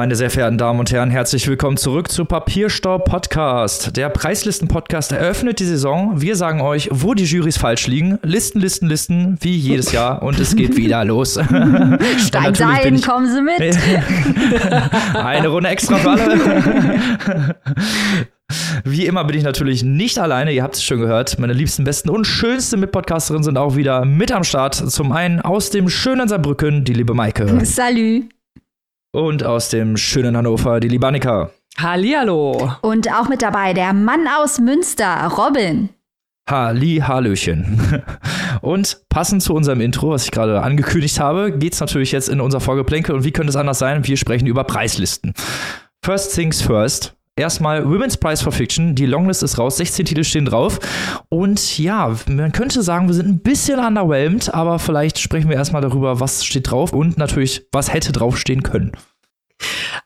Meine sehr verehrten Damen und Herren, herzlich willkommen zurück zu Papierstau Podcast. Der Preislisten-Podcast eröffnet die Saison. Wir sagen euch, wo die Jurys falsch liegen. Listen, Listen, Listen, wie jedes Jahr. Und es geht wieder los. Steigt ein, kommen Sie mit. Eine Runde extra für alle. Wie immer bin ich natürlich nicht alleine, ihr habt es schon gehört. Meine liebsten, besten und schönsten Mitpodcasterinnen sind auch wieder mit am Start. Zum einen aus dem schönen Saarbrücken, die liebe Maike. Salut. Und aus dem schönen Hannover, die Libanika. Hallihallo. Und auch mit dabei der Mann aus Münster, Robin. Halli, Hallöchen. Und passend zu unserem Intro, was ich gerade angekündigt habe, geht es natürlich jetzt in unser Vorgeplänkel. Und wie könnte es anders sein? Wir sprechen über Preislisten. First things first. Erstmal Women's Prize for Fiction. Die Longlist ist raus, 16 Titel stehen drauf. Und ja, man könnte sagen, wir sind ein bisschen underwhelmed, aber vielleicht sprechen wir erstmal darüber, was steht drauf und natürlich, was hätte draufstehen können.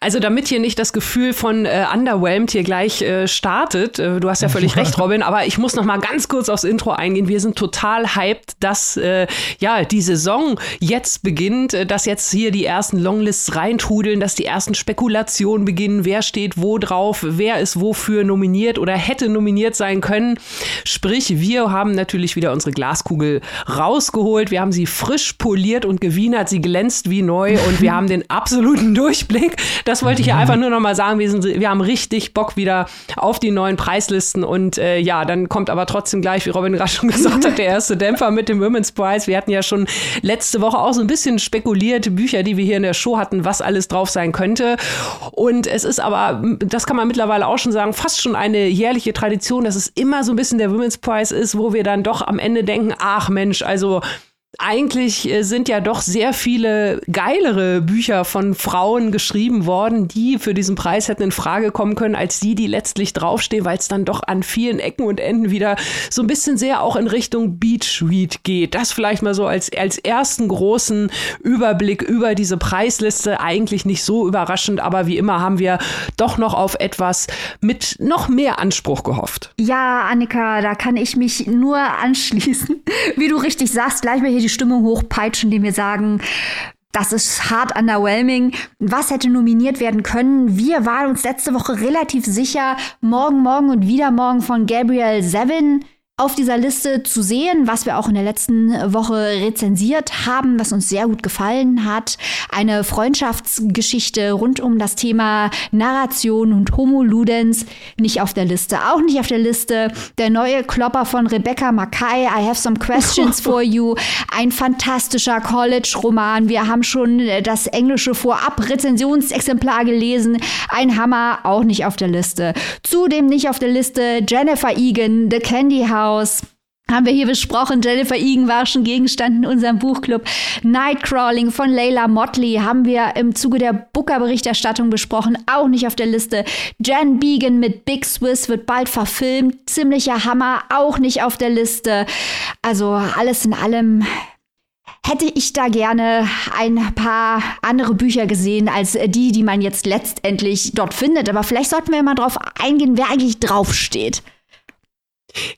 Also damit hier nicht das Gefühl von äh, underwhelmed hier gleich äh, startet, äh, du hast ja völlig recht, Robin, aber ich muss noch mal ganz kurz aufs Intro eingehen. Wir sind total hyped, dass äh, ja die Saison jetzt beginnt, äh, dass jetzt hier die ersten Longlists reintrudeln, dass die ersten Spekulationen beginnen, wer steht wo drauf, wer ist wofür nominiert oder hätte nominiert sein können. Sprich, wir haben natürlich wieder unsere Glaskugel rausgeholt, wir haben sie frisch poliert und gewienert, sie glänzt wie neu und wir haben den absoluten Durchblick. Das wollte ich ja einfach nur noch mal sagen. Wir, sind, wir haben richtig Bock wieder auf die neuen Preislisten. Und äh, ja, dann kommt aber trotzdem gleich, wie Robin gerade schon gesagt hat, der erste Dämpfer mit dem Women's Prize. Wir hatten ja schon letzte Woche auch so ein bisschen spekulierte Bücher, die wir hier in der Show hatten, was alles drauf sein könnte. Und es ist aber, das kann man mittlerweile auch schon sagen, fast schon eine jährliche Tradition, dass es immer so ein bisschen der Women's Prize ist, wo wir dann doch am Ende denken, ach Mensch, also eigentlich äh, sind ja doch sehr viele geilere Bücher von Frauen geschrieben worden, die für diesen Preis hätten in Frage kommen können, als die, die letztlich draufstehen, weil es dann doch an vielen Ecken und Enden wieder so ein bisschen sehr auch in Richtung Beach Read geht. Das vielleicht mal so als, als ersten großen Überblick über diese Preisliste. Eigentlich nicht so überraschend, aber wie immer haben wir doch noch auf etwas mit noch mehr Anspruch gehofft. Ja, Annika, da kann ich mich nur anschließen. Wie du richtig sagst, gleich mal hier die Stimmung hochpeitschen, indem wir sagen, das ist hart underwhelming. Was hätte nominiert werden können? Wir waren uns letzte Woche relativ sicher, morgen, morgen und wieder morgen von Gabriel Sevin auf dieser Liste zu sehen, was wir auch in der letzten Woche rezensiert haben, was uns sehr gut gefallen hat. Eine Freundschaftsgeschichte rund um das Thema Narration und Homo Ludens nicht auf der Liste. Auch nicht auf der Liste der neue Klopper von Rebecca Mackay, I Have Some Questions for You. Ein fantastischer College-Roman. Wir haben schon das englische Vorab-Rezensionsexemplar gelesen. Ein Hammer, auch nicht auf der Liste. Zudem nicht auf der Liste Jennifer Egan, The Candy House House haben wir hier besprochen. Jennifer Egan war schon Gegenstand in unserem Buchclub. Nightcrawling von Layla Motley haben wir im Zuge der Booker-Berichterstattung besprochen. Auch nicht auf der Liste. Jan Began mit Big Swiss wird bald verfilmt. Ziemlicher Hammer. Auch nicht auf der Liste. Also alles in allem hätte ich da gerne ein paar andere Bücher gesehen als die, die man jetzt letztendlich dort findet. Aber vielleicht sollten wir mal drauf eingehen, wer eigentlich draufsteht.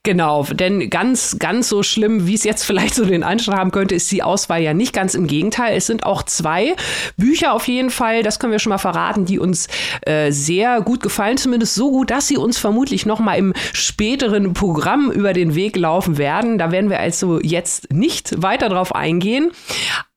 Genau, denn ganz, ganz so schlimm, wie es jetzt vielleicht so den Anschein haben könnte, ist die Auswahl ja nicht. Ganz im Gegenteil. Es sind auch zwei Bücher auf jeden Fall, das können wir schon mal verraten, die uns äh, sehr gut gefallen. Zumindest so gut, dass sie uns vermutlich noch mal im späteren Programm über den Weg laufen werden. Da werden wir also jetzt nicht weiter drauf eingehen.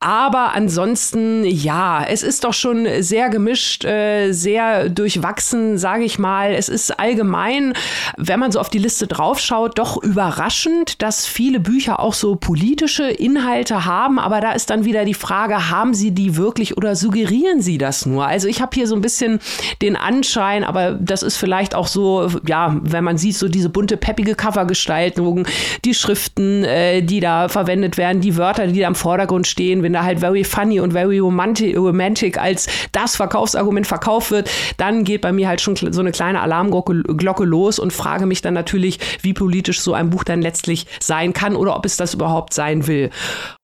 Aber ansonsten, ja, es ist doch schon sehr gemischt, äh, sehr durchwachsen, sage ich mal. Es ist allgemein, wenn man so auf die Liste draufschaut, doch überraschend, dass viele Bücher auch so politische Inhalte haben. Aber da ist dann wieder die Frage, haben sie die wirklich oder suggerieren sie das nur? Also ich habe hier so ein bisschen den Anschein, aber das ist vielleicht auch so, ja, wenn man sieht, so diese bunte, peppige Covergestaltung, die Schriften, äh, die da verwendet werden, die Wörter, die da im Vordergrund stehen, wenn da halt very funny und very romantic, romantic als das Verkaufsargument verkauft wird, dann geht bei mir halt schon so eine kleine Alarmglocke los und frage mich dann natürlich, wie politisch so ein Buch dann letztlich sein kann oder ob es das überhaupt sein will.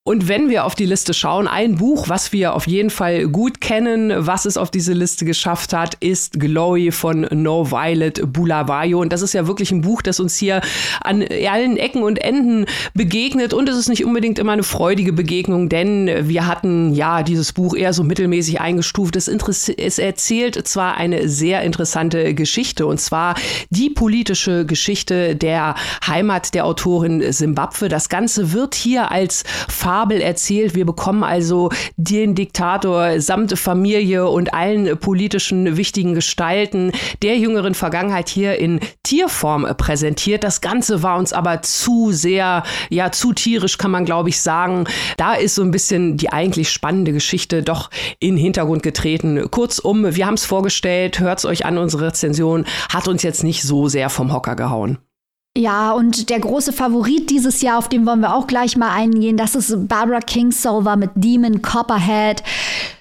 Und wenn wir auf die Liste schauen, ein Buch, was wir auf jeden Fall gut kennen, was es auf diese Liste geschafft hat, ist Glory von No Violet Bulawayo. Und das ist ja wirklich ein Buch, das uns hier an allen Ecken und Enden begegnet. Und es ist nicht unbedingt immer eine freudige Begegnung, denn wir hatten ja dieses Buch eher so mittelmäßig eingestuft. Es, es erzählt zwar eine sehr interessante Geschichte, und zwar die politische Geschichte der Heimat der Autorin Simbabwe. Das Ganze wird hier als Fabel erzählt. Wir bekommen also den Diktator samt Familie und allen politischen wichtigen Gestalten der jüngeren Vergangenheit hier in Tierform präsentiert. Das Ganze war uns aber zu sehr, ja, zu tierisch, kann man glaube ich sagen. Da ist so ein bisschen die eigentlich spannende Geschichte doch in Hintergrund getreten. Kurzum, wir haben es vorgestellt, hört es euch an, unsere Rezension hat uns jetzt nicht so sehr vom Hocker gehauen. Ja, und der große Favorit dieses Jahr, auf den wollen wir auch gleich mal eingehen, das ist Barbara Kingsolver mit Demon Copperhead.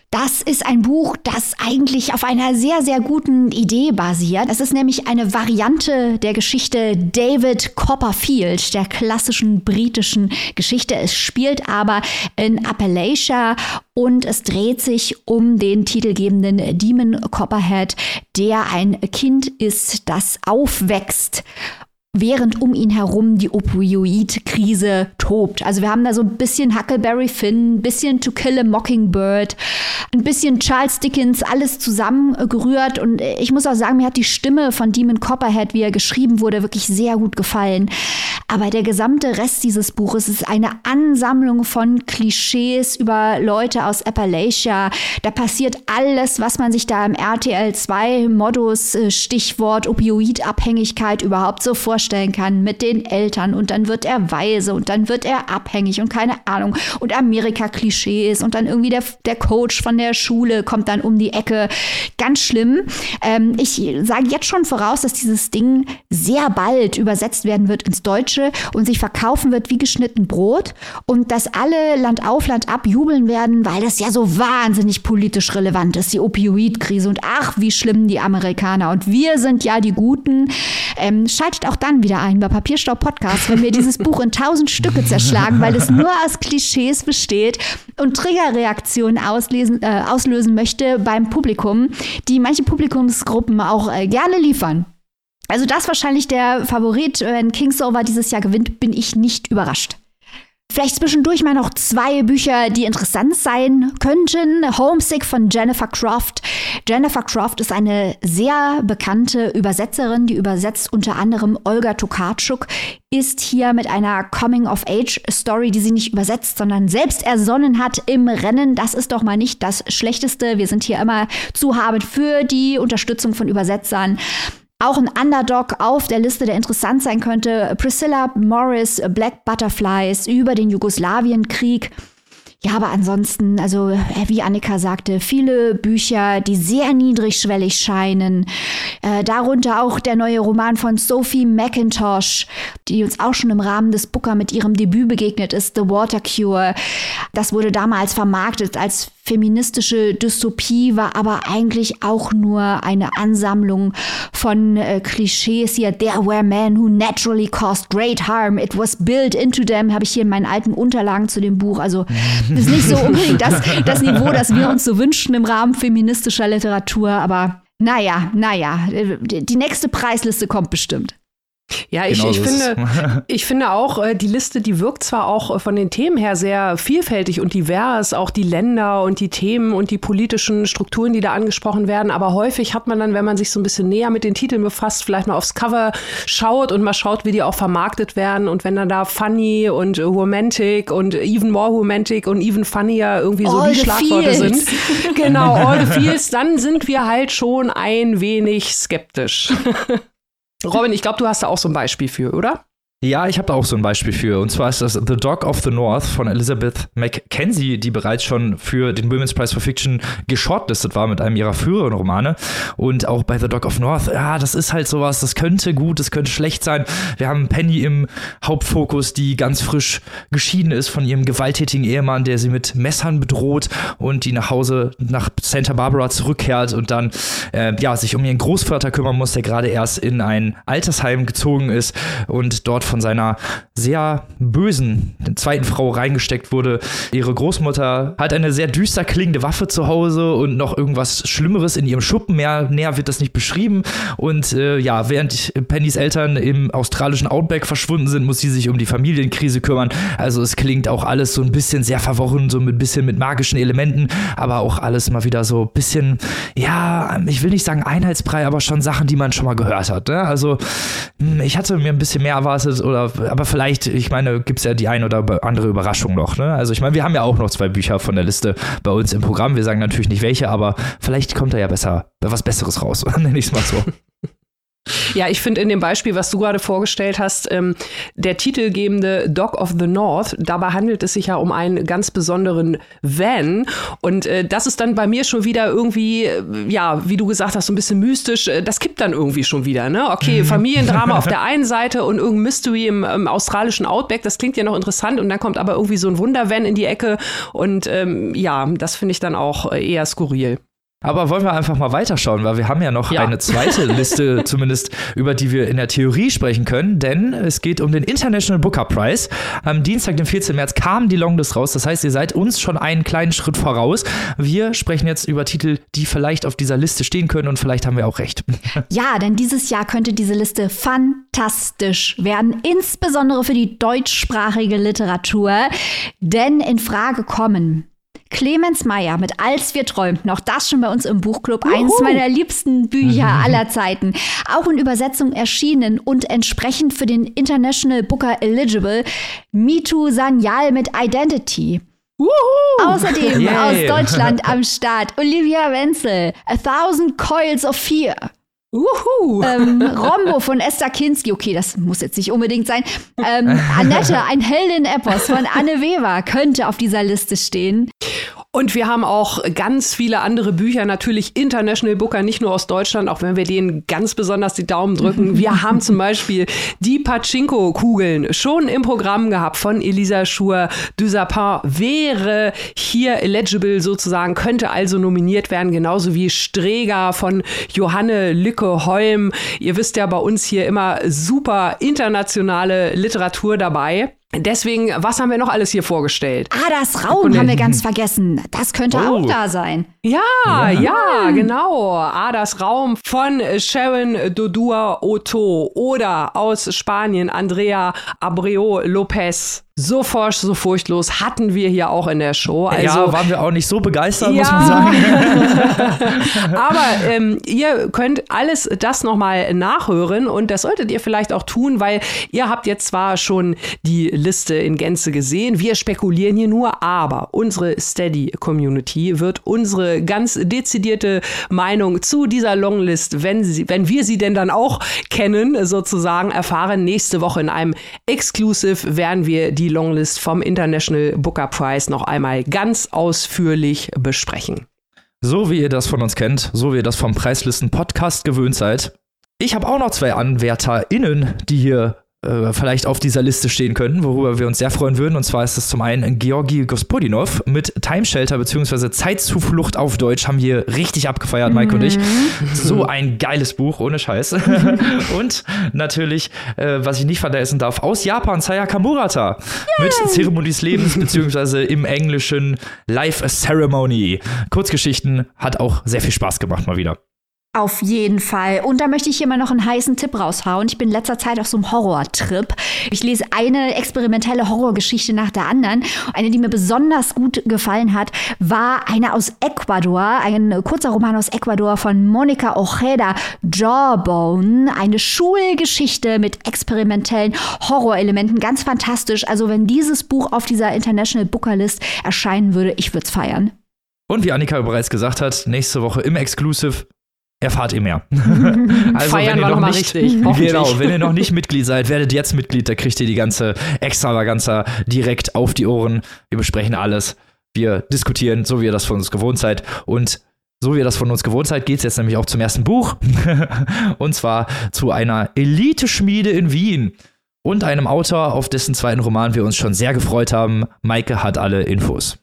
Das ist ein Buch, das eigentlich auf einer sehr, sehr guten Idee basiert. Es ist nämlich eine Variante der Geschichte David Copperfield, der klassischen britischen Geschichte. Es spielt aber in Appalachia und es dreht sich um den titelgebenden Demon Copperhead, der ein Kind ist, das aufwächst während um ihn herum die Opioid-Krise tobt. Also wir haben da so ein bisschen Huckleberry Finn, ein bisschen To Kill a Mockingbird, ein bisschen Charles Dickens, alles zusammengerührt. Und ich muss auch sagen, mir hat die Stimme von Demon Copperhead, wie er geschrieben wurde, wirklich sehr gut gefallen. Aber der gesamte Rest dieses Buches ist eine Ansammlung von Klischees über Leute aus Appalachia. Da passiert alles, was man sich da im RTL 2 Modus äh, Stichwort Opioidabhängigkeit überhaupt so vorstellen kann mit den Eltern und dann wird er weise und dann wird er abhängig und keine Ahnung und Amerika-Klischees und dann irgendwie der, der Coach von der Schule kommt dann um die Ecke. Ganz schlimm. Ähm, ich sage jetzt schon voraus, dass dieses Ding sehr bald übersetzt werden wird ins Deutsche und sich verkaufen wird wie geschnitten Brot und dass alle Land auf Land ab jubeln werden, weil das ja so wahnsinnig politisch relevant ist, die Opioidkrise und ach, wie schlimm die Amerikaner und wir sind ja die Guten. Ähm, schaltet auch dann wieder ein bei Papierstau Podcast, wenn wir dieses Buch in tausend Stücke zerschlagen, weil es nur aus Klischees besteht und Triggerreaktionen auslesen, äh, auslösen möchte beim Publikum, die manche Publikumsgruppen auch äh, gerne liefern. Also das wahrscheinlich der Favorit. Wenn Kingsover dieses Jahr gewinnt, bin ich nicht überrascht. Vielleicht zwischendurch mal noch zwei Bücher, die interessant sein könnten. Homesick von Jennifer Croft. Jennifer Croft ist eine sehr bekannte Übersetzerin, die übersetzt unter anderem Olga Tokarczuk, ist hier mit einer Coming-of-Age-Story, die sie nicht übersetzt, sondern selbst ersonnen hat im Rennen. Das ist doch mal nicht das Schlechteste. Wir sind hier immer zuhabend für die Unterstützung von Übersetzern. Auch ein Underdog auf der Liste, der interessant sein könnte. Priscilla Morris, Black Butterflies über den Jugoslawienkrieg. Ja, aber ansonsten, also äh, wie Annika sagte, viele Bücher, die sehr niedrigschwellig scheinen. Äh, darunter auch der neue Roman von Sophie McIntosh, die uns auch schon im Rahmen des Booker mit ihrem Debüt begegnet ist, The Water Cure. Das wurde damals vermarktet als feministische Dystopie, war aber eigentlich auch nur eine Ansammlung von äh, Klischees hier. There were men who naturally caused great harm. It was built into them, habe ich hier in meinen alten Unterlagen zu dem Buch. Also ist nicht so unbedingt das, das Niveau, das wir uns so wünschen im Rahmen feministischer Literatur, aber naja, naja, die nächste Preisliste kommt bestimmt. Ja, ich, genau ich, finde, ich finde auch, äh, die Liste, die wirkt zwar auch äh, von den Themen her sehr vielfältig und divers, auch die Länder und die Themen und die politischen Strukturen, die da angesprochen werden, aber häufig hat man dann, wenn man sich so ein bisschen näher mit den Titeln befasst, vielleicht mal aufs Cover schaut und mal schaut, wie die auch vermarktet werden und wenn dann da funny und romantic und even more romantic und even funnier irgendwie so all die Schlagworte fields. sind. genau, all the feels, dann sind wir halt schon ein wenig skeptisch. Robin, ich glaube, du hast da auch so ein Beispiel für, oder? Ja, ich habe da auch so ein Beispiel für. Und zwar ist das The Dog of the North von Elizabeth Mackenzie, die bereits schon für den Women's Prize for Fiction geshortlistet war mit einem ihrer früheren Romane. Und auch bei The Dog of North, ja, das ist halt sowas, das könnte gut, das könnte schlecht sein. Wir haben Penny im Hauptfokus, die ganz frisch geschieden ist von ihrem gewalttätigen Ehemann, der sie mit Messern bedroht und die nach Hause nach Santa Barbara zurückkehrt und dann äh, ja, sich um ihren Großvater kümmern muss, der gerade erst in ein Altersheim gezogen ist und dort von von seiner sehr bösen zweiten Frau reingesteckt wurde. Ihre Großmutter hat eine sehr düster klingende Waffe zu Hause und noch irgendwas Schlimmeres in ihrem Schuppen. Mehr, näher wird das nicht beschrieben. Und äh, ja, während Pennys Eltern im australischen Outback verschwunden sind, muss sie sich um die Familienkrise kümmern. Also es klingt auch alles so ein bisschen sehr verworren, so ein bisschen mit magischen Elementen, aber auch alles mal wieder so ein bisschen, ja, ich will nicht sagen Einheitsbrei, aber schon Sachen, die man schon mal gehört hat. Ne? Also hm, ich hatte mir ein bisschen mehr erwartet, oder aber vielleicht, ich meine, gibt es ja die ein oder andere Überraschung noch. Ne? Also ich meine, wir haben ja auch noch zwei Bücher von der Liste bei uns im Programm. Wir sagen natürlich nicht welche, aber vielleicht kommt da ja besser was Besseres raus, nenne ich es mal so. Ja, ich finde in dem Beispiel, was du gerade vorgestellt hast, ähm, der titelgebende Dog of the North, dabei handelt es sich ja um einen ganz besonderen Van. Und äh, das ist dann bei mir schon wieder irgendwie, äh, ja, wie du gesagt hast, so ein bisschen mystisch. Äh, das kippt dann irgendwie schon wieder, ne? Okay, mhm. Familiendrama auf der einen Seite und irgendein Mystery im, im, australischen Outback, das klingt ja noch interessant. Und dann kommt aber irgendwie so ein Wundervan in die Ecke. Und ähm, ja, das finde ich dann auch äh, eher skurril. Aber wollen wir einfach mal weiterschauen, weil wir haben ja noch ja. eine zweite Liste, zumindest über die wir in der Theorie sprechen können, denn es geht um den International Booker Prize. Am Dienstag, den 14. März, kam die Longlist raus. Das heißt, ihr seid uns schon einen kleinen Schritt voraus. Wir sprechen jetzt über Titel, die vielleicht auf dieser Liste stehen können und vielleicht haben wir auch recht. Ja, denn dieses Jahr könnte diese Liste fantastisch werden, insbesondere für die deutschsprachige Literatur. Denn in Frage kommen Clemens Meyer mit Als wir träumten, auch das schon bei uns im Buchclub, Juhu. eines meiner liebsten Bücher aller Zeiten. Auch in Übersetzung erschienen und entsprechend für den International Booker Eligible, Mitu Sanyal mit Identity. Uhu. Außerdem yeah. aus Deutschland am Start Olivia Wenzel, A Thousand Coils of Fear. Uhu. Ähm, Rombo von Esther Kinski, okay, das muss jetzt nicht unbedingt sein. Ähm, Annette, ein Heldin-Epos von Anne Weber könnte auf dieser Liste stehen. Und wir haben auch ganz viele andere Bücher, natürlich International Booker, nicht nur aus Deutschland, auch wenn wir denen ganz besonders die Daumen drücken. Wir haben zum Beispiel die Pachinko-Kugeln schon im Programm gehabt von Elisa Schur. Du Sapin wäre hier eligible sozusagen, könnte also nominiert werden, genauso wie Streger von Johanne Lücke Holm. Ihr wisst ja bei uns hier immer super internationale Literatur dabei. Deswegen, was haben wir noch alles hier vorgestellt? Ah, das Raum haben wir ganz vergessen. Das könnte oh. auch da sein. Ja, ja, ja, genau. Adas Raum von Sharon Dodua Otto oder aus Spanien Andrea Abreu Lopez. So forsch, so furchtlos hatten wir hier auch in der Show. Also, ja, waren wir auch nicht so begeistert, ja. muss man sagen. Aber ähm, ihr könnt alles das nochmal nachhören und das solltet ihr vielleicht auch tun, weil ihr habt jetzt zwar schon die Liste in Gänze gesehen, wir spekulieren hier nur, aber unsere Steady-Community wird unsere ganz dezidierte Meinung zu dieser Longlist, wenn, sie, wenn wir sie denn dann auch kennen, sozusagen erfahren. Nächste Woche in einem Exclusive werden wir die Longlist vom International Booker Prize noch einmal ganz ausführlich besprechen. So wie ihr das von uns kennt, so wie ihr das vom Preislisten Podcast gewöhnt seid. Ich habe auch noch zwei AnwärterInnen, die hier äh, vielleicht auf dieser Liste stehen könnten, worüber wir uns sehr freuen würden. Und zwar ist es zum einen Georgi Gospodinov mit Time Shelter bzw. Zeitzuflucht auf Deutsch haben wir richtig abgefeiert, Mike mhm. und ich. Mhm. So ein geiles Buch, ohne Scheiß. und natürlich, äh, was ich nicht vergessen darf, aus Japan, Sayaka Murata Yay. mit Zeremonie des Lebens bzw. im Englischen Life Ceremony. Kurzgeschichten hat auch sehr viel Spaß gemacht mal wieder. Auf jeden Fall. Und da möchte ich hier mal noch einen heißen Tipp raushauen. Ich bin in letzter Zeit auf so einem Horrortrip. Ich lese eine experimentelle Horrorgeschichte nach der anderen. Eine, die mir besonders gut gefallen hat, war eine aus Ecuador, ein kurzer Roman aus Ecuador von Monica Ojeda, Jawbone. Eine Schulgeschichte mit experimentellen Horrorelementen. Ganz fantastisch. Also wenn dieses Buch auf dieser International Booker List erscheinen würde, ich würde es feiern. Und wie Annika bereits gesagt hat, nächste Woche im Exclusive erfahrt ihr mehr. also, Feiern wir nochmal richtig. Genau, wenn ihr noch nicht Mitglied seid, werdet jetzt Mitglied, da kriegt ihr die ganze Extravaganza direkt auf die Ohren. Wir besprechen alles. Wir diskutieren, so wie ihr das von uns gewohnt seid. Und so wie ihr das von uns gewohnt seid, geht es jetzt nämlich auch zum ersten Buch. und zwar zu einer Elite-Schmiede in Wien und einem Autor, auf dessen zweiten Roman wir uns schon sehr gefreut haben. Maike hat alle Infos.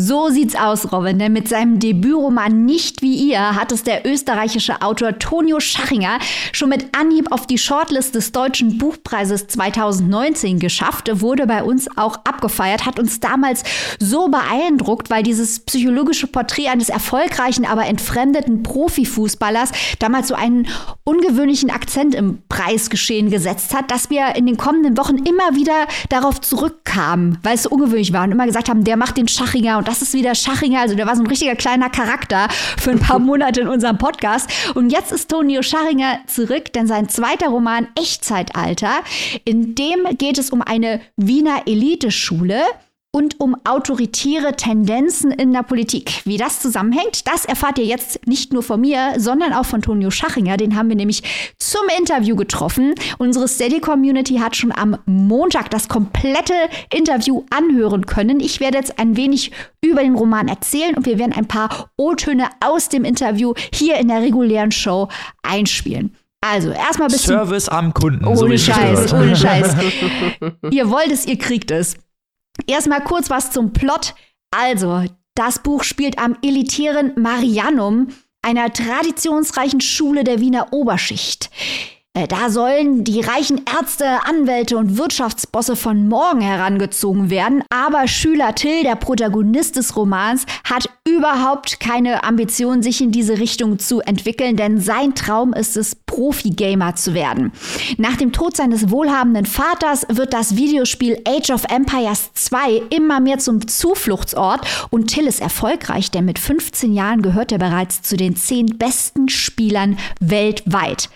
So sieht's aus, Robin, denn mit seinem Debütroman Nicht wie ihr hat es der österreichische Autor Tonio Schachinger schon mit Anhieb auf die Shortlist des Deutschen Buchpreises 2019 geschafft, wurde bei uns auch abgefeiert, hat uns damals so beeindruckt, weil dieses psychologische Porträt eines erfolgreichen, aber entfremdeten Profifußballers damals so einen ungewöhnlichen Akzent im Preisgeschehen gesetzt hat, dass wir in den kommenden Wochen immer wieder darauf zurückkamen, weil es so ungewöhnlich war und immer gesagt haben, der macht den Schachinger und das ist wieder Schachinger. Also der war so ein richtiger kleiner Charakter für ein paar Monate in unserem Podcast. Und jetzt ist Tonio Schachinger zurück, denn sein zweiter Roman Echtzeitalter, in dem geht es um eine Wiener Eliteschule und um autoritäre Tendenzen in der Politik. Wie das zusammenhängt, das erfahrt ihr jetzt nicht nur von mir, sondern auch von Tonio Schachinger. Den haben wir nämlich zum Interview getroffen. Unsere Steady-Community hat schon am Montag das komplette Interview anhören können. Ich werde jetzt ein wenig über den Roman erzählen und wir werden ein paar O-Töne aus dem Interview hier in der regulären Show einspielen. Also, erstmal bisschen. Service am Kunden. Ohne so Scheiß, ohne Scheiß. ihr wollt es, ihr kriegt es. Erstmal kurz was zum Plot. Also, das Buch spielt am elitären Marianum, einer traditionsreichen Schule der Wiener Oberschicht. Äh, da sollen die reichen Ärzte, Anwälte und Wirtschaftsbosse von morgen herangezogen werden. Aber Schüler Till, der Protagonist des Romans, hat überhaupt keine Ambition, sich in diese Richtung zu entwickeln, denn sein Traum ist es, Profi-Gamer zu werden. Nach dem Tod seines wohlhabenden Vaters wird das Videospiel Age of Empires 2 immer mehr zum Zufluchtsort und Till ist erfolgreich, denn mit 15 Jahren gehört er bereits zu den zehn besten Spielern weltweit.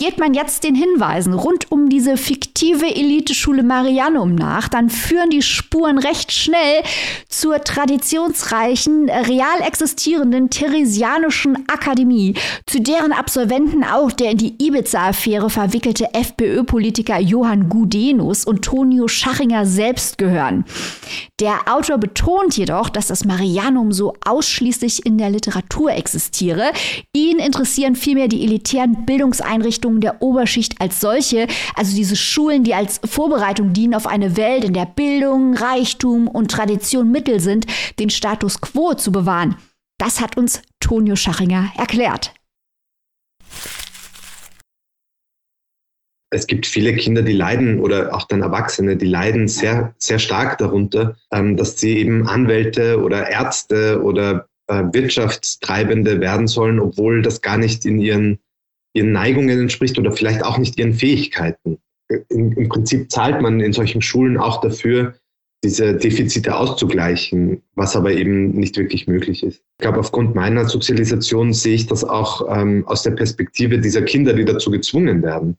Geht man jetzt den Hinweisen rund um diese fiktive Eliteschule Marianum nach, dann führen die Spuren recht schnell zur traditionsreichen, real existierenden Theresianischen Akademie, zu deren Absolventen auch der in die Ibiza-Affäre verwickelte FPÖ-Politiker Johann Gudenus und Tonio Schachinger selbst gehören. Der Autor betont jedoch, dass das Marianum so ausschließlich in der Literatur existiere. Ihn interessieren vielmehr die elitären Bildungseinrichtungen Einrichtungen der Oberschicht als solche, also diese Schulen, die als Vorbereitung dienen auf eine Welt, in der Bildung, Reichtum und Tradition Mittel sind, den Status quo zu bewahren. Das hat uns Tonio Schachinger erklärt. es gibt viele Kinder, die leiden oder auch dann Erwachsene, die leiden sehr, sehr stark darunter, ähm, dass sie eben Anwälte oder Ärzte oder äh, Wirtschaftstreibende werden sollen, obwohl das gar nicht in ihren ihren Neigungen entspricht oder vielleicht auch nicht ihren Fähigkeiten. Im, Im, Prinzip zahlt man in solchen Schulen auch dafür, diese Defizite auszugleichen, was aber eben nicht wirklich möglich ist. Ich glaube, aufgrund meiner Sozialisation sehe ich das auch ähm, aus der Perspektive dieser Kinder, die dazu gezwungen werden.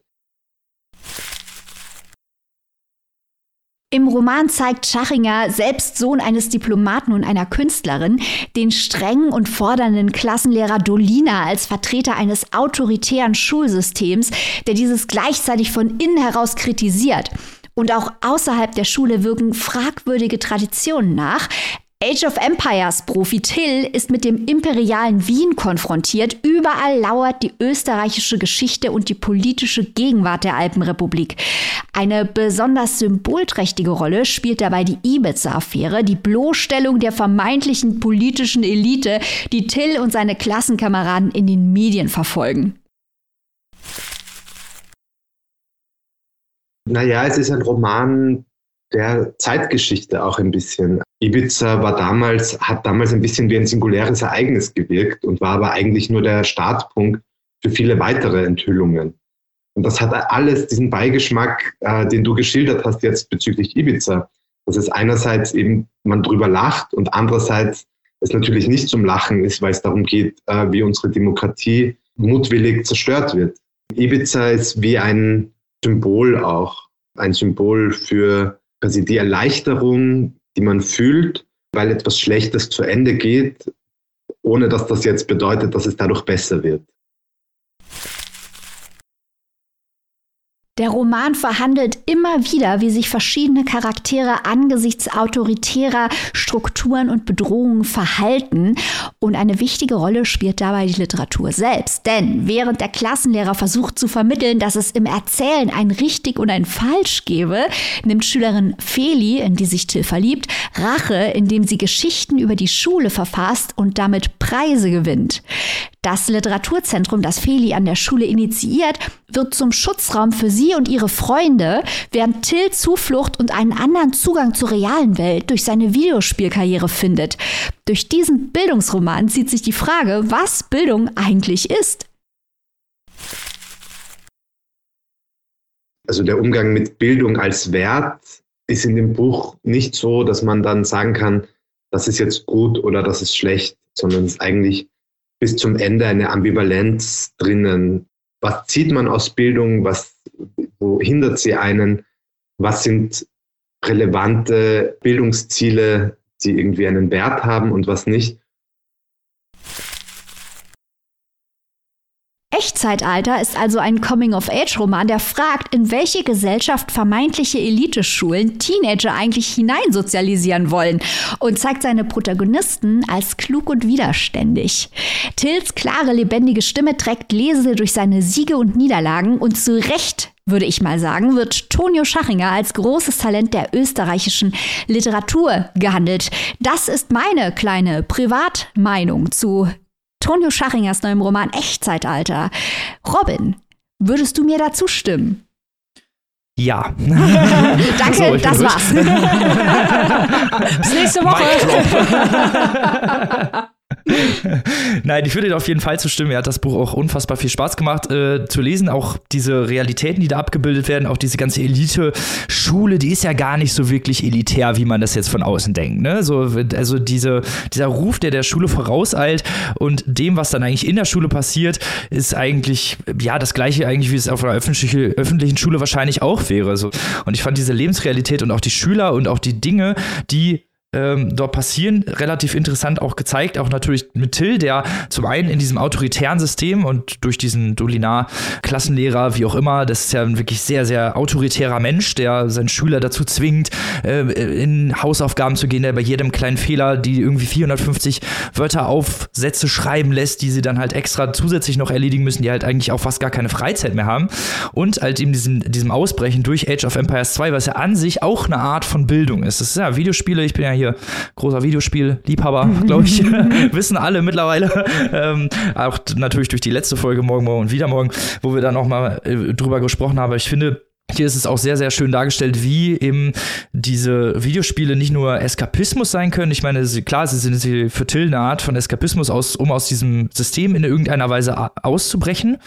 Im Roman zeigt Schachinger, selbst Sohn eines Diplomaten und einer Künstlerin, den strengen und fordernden Klassenlehrer Dolina als Vertreter eines autoritären Schulsystems, der dieses gleichzeitig von innen heraus kritisiert. Und auch außerhalb der Schule wirken fragwürdige Traditionen nach, Age of Empires Profi Till ist mit dem imperialen Wien konfrontiert. Überall lauert die österreichische Geschichte und die politische Gegenwart der Alpenrepublik. Eine besonders symbolträchtige Rolle spielt dabei die Ibiza-Affäre, die Bloßstellung der vermeintlichen politischen Elite, die Till und seine Klassenkameraden in den Medien verfolgen. Naja, es ist ein Roman der Zeitgeschichte auch ein bisschen. Ibiza war damals, hat damals ein bisschen wie ein singuläres Ereignis gewirkt und war aber eigentlich nur der Startpunkt für viele weitere Enthüllungen. Und das hat alles diesen Beigeschmack, äh, den du geschildert hast jetzt bezüglich Ibiza. Dass es einerseits eben man drüber lacht und andererseits es natürlich nicht zum Lachen ist, weil es darum geht, äh, wie unsere Demokratie mutwillig zerstört wird. Ibiza ist wie ein Symbol auch, ein Symbol für quasi die Erleichterung, die man fühlt, weil etwas Schlechtes zu Ende geht, ohne dass das jetzt bedeutet, dass es dadurch besser wird. Der Roman verhandelt immer wieder, wie sich verschiedene Charaktere angesichts autoritärer Strukturen und Bedrohungen verhalten. Und eine wichtige Rolle spielt dabei die Literatur selbst. Denn während der Klassenlehrer versucht zu vermitteln, dass es im Erzählen ein richtig und ein falsch gebe, nimmt Schülerin Feli, in die sich Till verliebt, Rache, indem sie Geschichten über die Schule verfasst und damit Preise gewinnt. Das Literaturzentrum, das Feli an der Schule initiiert, wird zum Schutzraum für sie und ihre Freunde, während Till Zuflucht und einen anderen Zugang zur realen Welt durch seine Videospielkarriere findet. Durch diesen Bildungsroman zieht sich die Frage, was Bildung eigentlich ist. Also der Umgang mit Bildung als Wert ist in dem Buch nicht so, dass man dann sagen kann, das ist jetzt gut oder das ist schlecht, sondern es ist eigentlich bis zum Ende eine Ambivalenz drinnen. Was zieht man aus Bildung? Was, wo hindert sie einen? Was sind relevante Bildungsziele, die irgendwie einen Wert haben und was nicht? Echtzeitalter ist also ein Coming-of-Age-Roman, der fragt, in welche Gesellschaft vermeintliche Eliteschulen Teenager eigentlich hineinsozialisieren wollen und zeigt seine Protagonisten als klug und widerständig. Tills klare, lebendige Stimme trägt Lesende durch seine Siege und Niederlagen und zu Recht würde ich mal sagen, wird Tonio Schachinger als großes Talent der österreichischen Literatur gehandelt. Das ist meine kleine Privatmeinung zu Tonio Schachingers neuem Roman Echtzeitalter. Robin, würdest du mir dazu stimmen? Ja. Danke, so, das war's. Bis nächste Woche. Nein, ich würde dir auf jeden Fall zustimmen. Er hat das Buch auch unfassbar viel Spaß gemacht äh, zu lesen. Auch diese Realitäten, die da abgebildet werden, auch diese ganze Elite-Schule, die ist ja gar nicht so wirklich elitär, wie man das jetzt von außen denkt. Ne? So, also diese, dieser Ruf, der der Schule vorauseilt und dem, was dann eigentlich in der Schule passiert, ist eigentlich ja das gleiche eigentlich, wie es auf einer öffentlichen, öffentlichen Schule wahrscheinlich auch wäre. So. Und ich fand diese Lebensrealität und auch die Schüler und auch die Dinge, die ähm, dort passieren, relativ interessant auch gezeigt, auch natürlich mit Till, der zum einen in diesem autoritären System und durch diesen Dolinar-Klassenlehrer, wie auch immer, das ist ja ein wirklich sehr, sehr autoritärer Mensch, der seinen Schüler dazu zwingt, äh, in Hausaufgaben zu gehen, der bei jedem kleinen Fehler, die irgendwie 450 Wörter Aufsätze schreiben lässt, die sie dann halt extra zusätzlich noch erledigen müssen, die halt eigentlich auch fast gar keine Freizeit mehr haben. Und halt in diesem, diesem Ausbrechen durch Age of Empires 2, was ja an sich auch eine Art von Bildung ist. Das ist ja Videospiele, ich bin ja hier hier großer Videospiel-Liebhaber, glaube ich, wissen alle mittlerweile. Ähm, auch natürlich durch die letzte Folge Morgen, Morgen und wieder morgen, wo wir dann auch mal äh, drüber gesprochen haben. Ich finde, hier ist es auch sehr, sehr schön dargestellt, wie eben diese Videospiele nicht nur Eskapismus sein können. Ich meine, klar, sie sind sie für Till eine Art von Eskapismus, aus, um aus diesem System in irgendeiner Weise auszubrechen.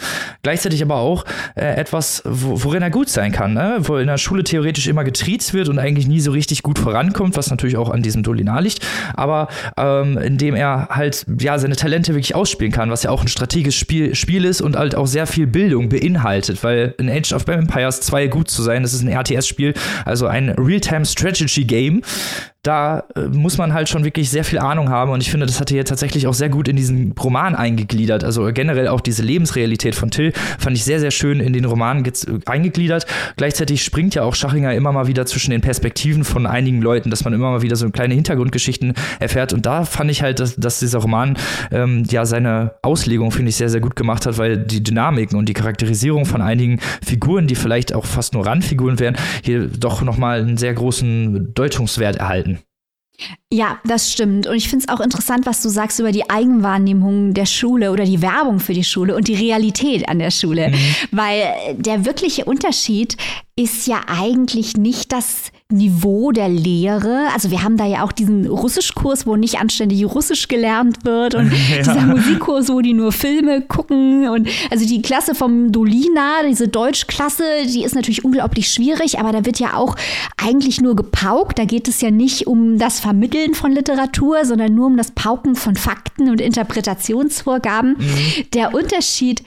Gleichzeitig aber auch äh, etwas, worin er gut sein kann, ne? wo in der Schule theoretisch immer getriezt wird und eigentlich nie so richtig gut vorankommt, was natürlich auch an diesem Dolinar liegt, aber ähm, indem er halt ja seine Talente wirklich ausspielen kann, was ja auch ein strategisches Spiel, Spiel ist und halt auch sehr viel Bildung beinhaltet, weil in Age of Empires 2 gut zu sein. Das ist ein RTS-Spiel, also ein Real-Time-Strategy-Game da äh, muss man halt schon wirklich sehr viel Ahnung haben und ich finde, das hat hier tatsächlich auch sehr gut in diesen Roman eingegliedert. Also generell auch diese Lebensrealität von Till fand ich sehr, sehr schön in den Roman eingegliedert. Gleichzeitig springt ja auch Schachinger immer mal wieder zwischen den Perspektiven von einigen Leuten, dass man immer mal wieder so kleine Hintergrundgeschichten erfährt und da fand ich halt, dass, dass dieser Roman ähm, ja seine Auslegung, finde ich, sehr, sehr gut gemacht hat, weil die Dynamiken und die Charakterisierung von einigen Figuren, die vielleicht auch fast nur Randfiguren wären, hier doch nochmal einen sehr großen Deutungswert erhalten. Ja, das stimmt. Und ich finde es auch interessant, was du sagst über die Eigenwahrnehmung der Schule oder die Werbung für die Schule und die Realität an der Schule. Mhm. Weil der wirkliche Unterschied ist ja eigentlich nicht das Niveau der Lehre. Also wir haben da ja auch diesen Russischkurs, wo nicht anständig Russisch gelernt wird und ja. dieser Musikkurs, wo die nur Filme gucken und also die Klasse vom Dolina, diese Deutschklasse, die ist natürlich unglaublich schwierig, aber da wird ja auch eigentlich nur gepaukt. Da geht es ja nicht um das Vermitteln von Literatur, sondern nur um das Pauken von Fakten und Interpretationsvorgaben. Mhm. Der Unterschied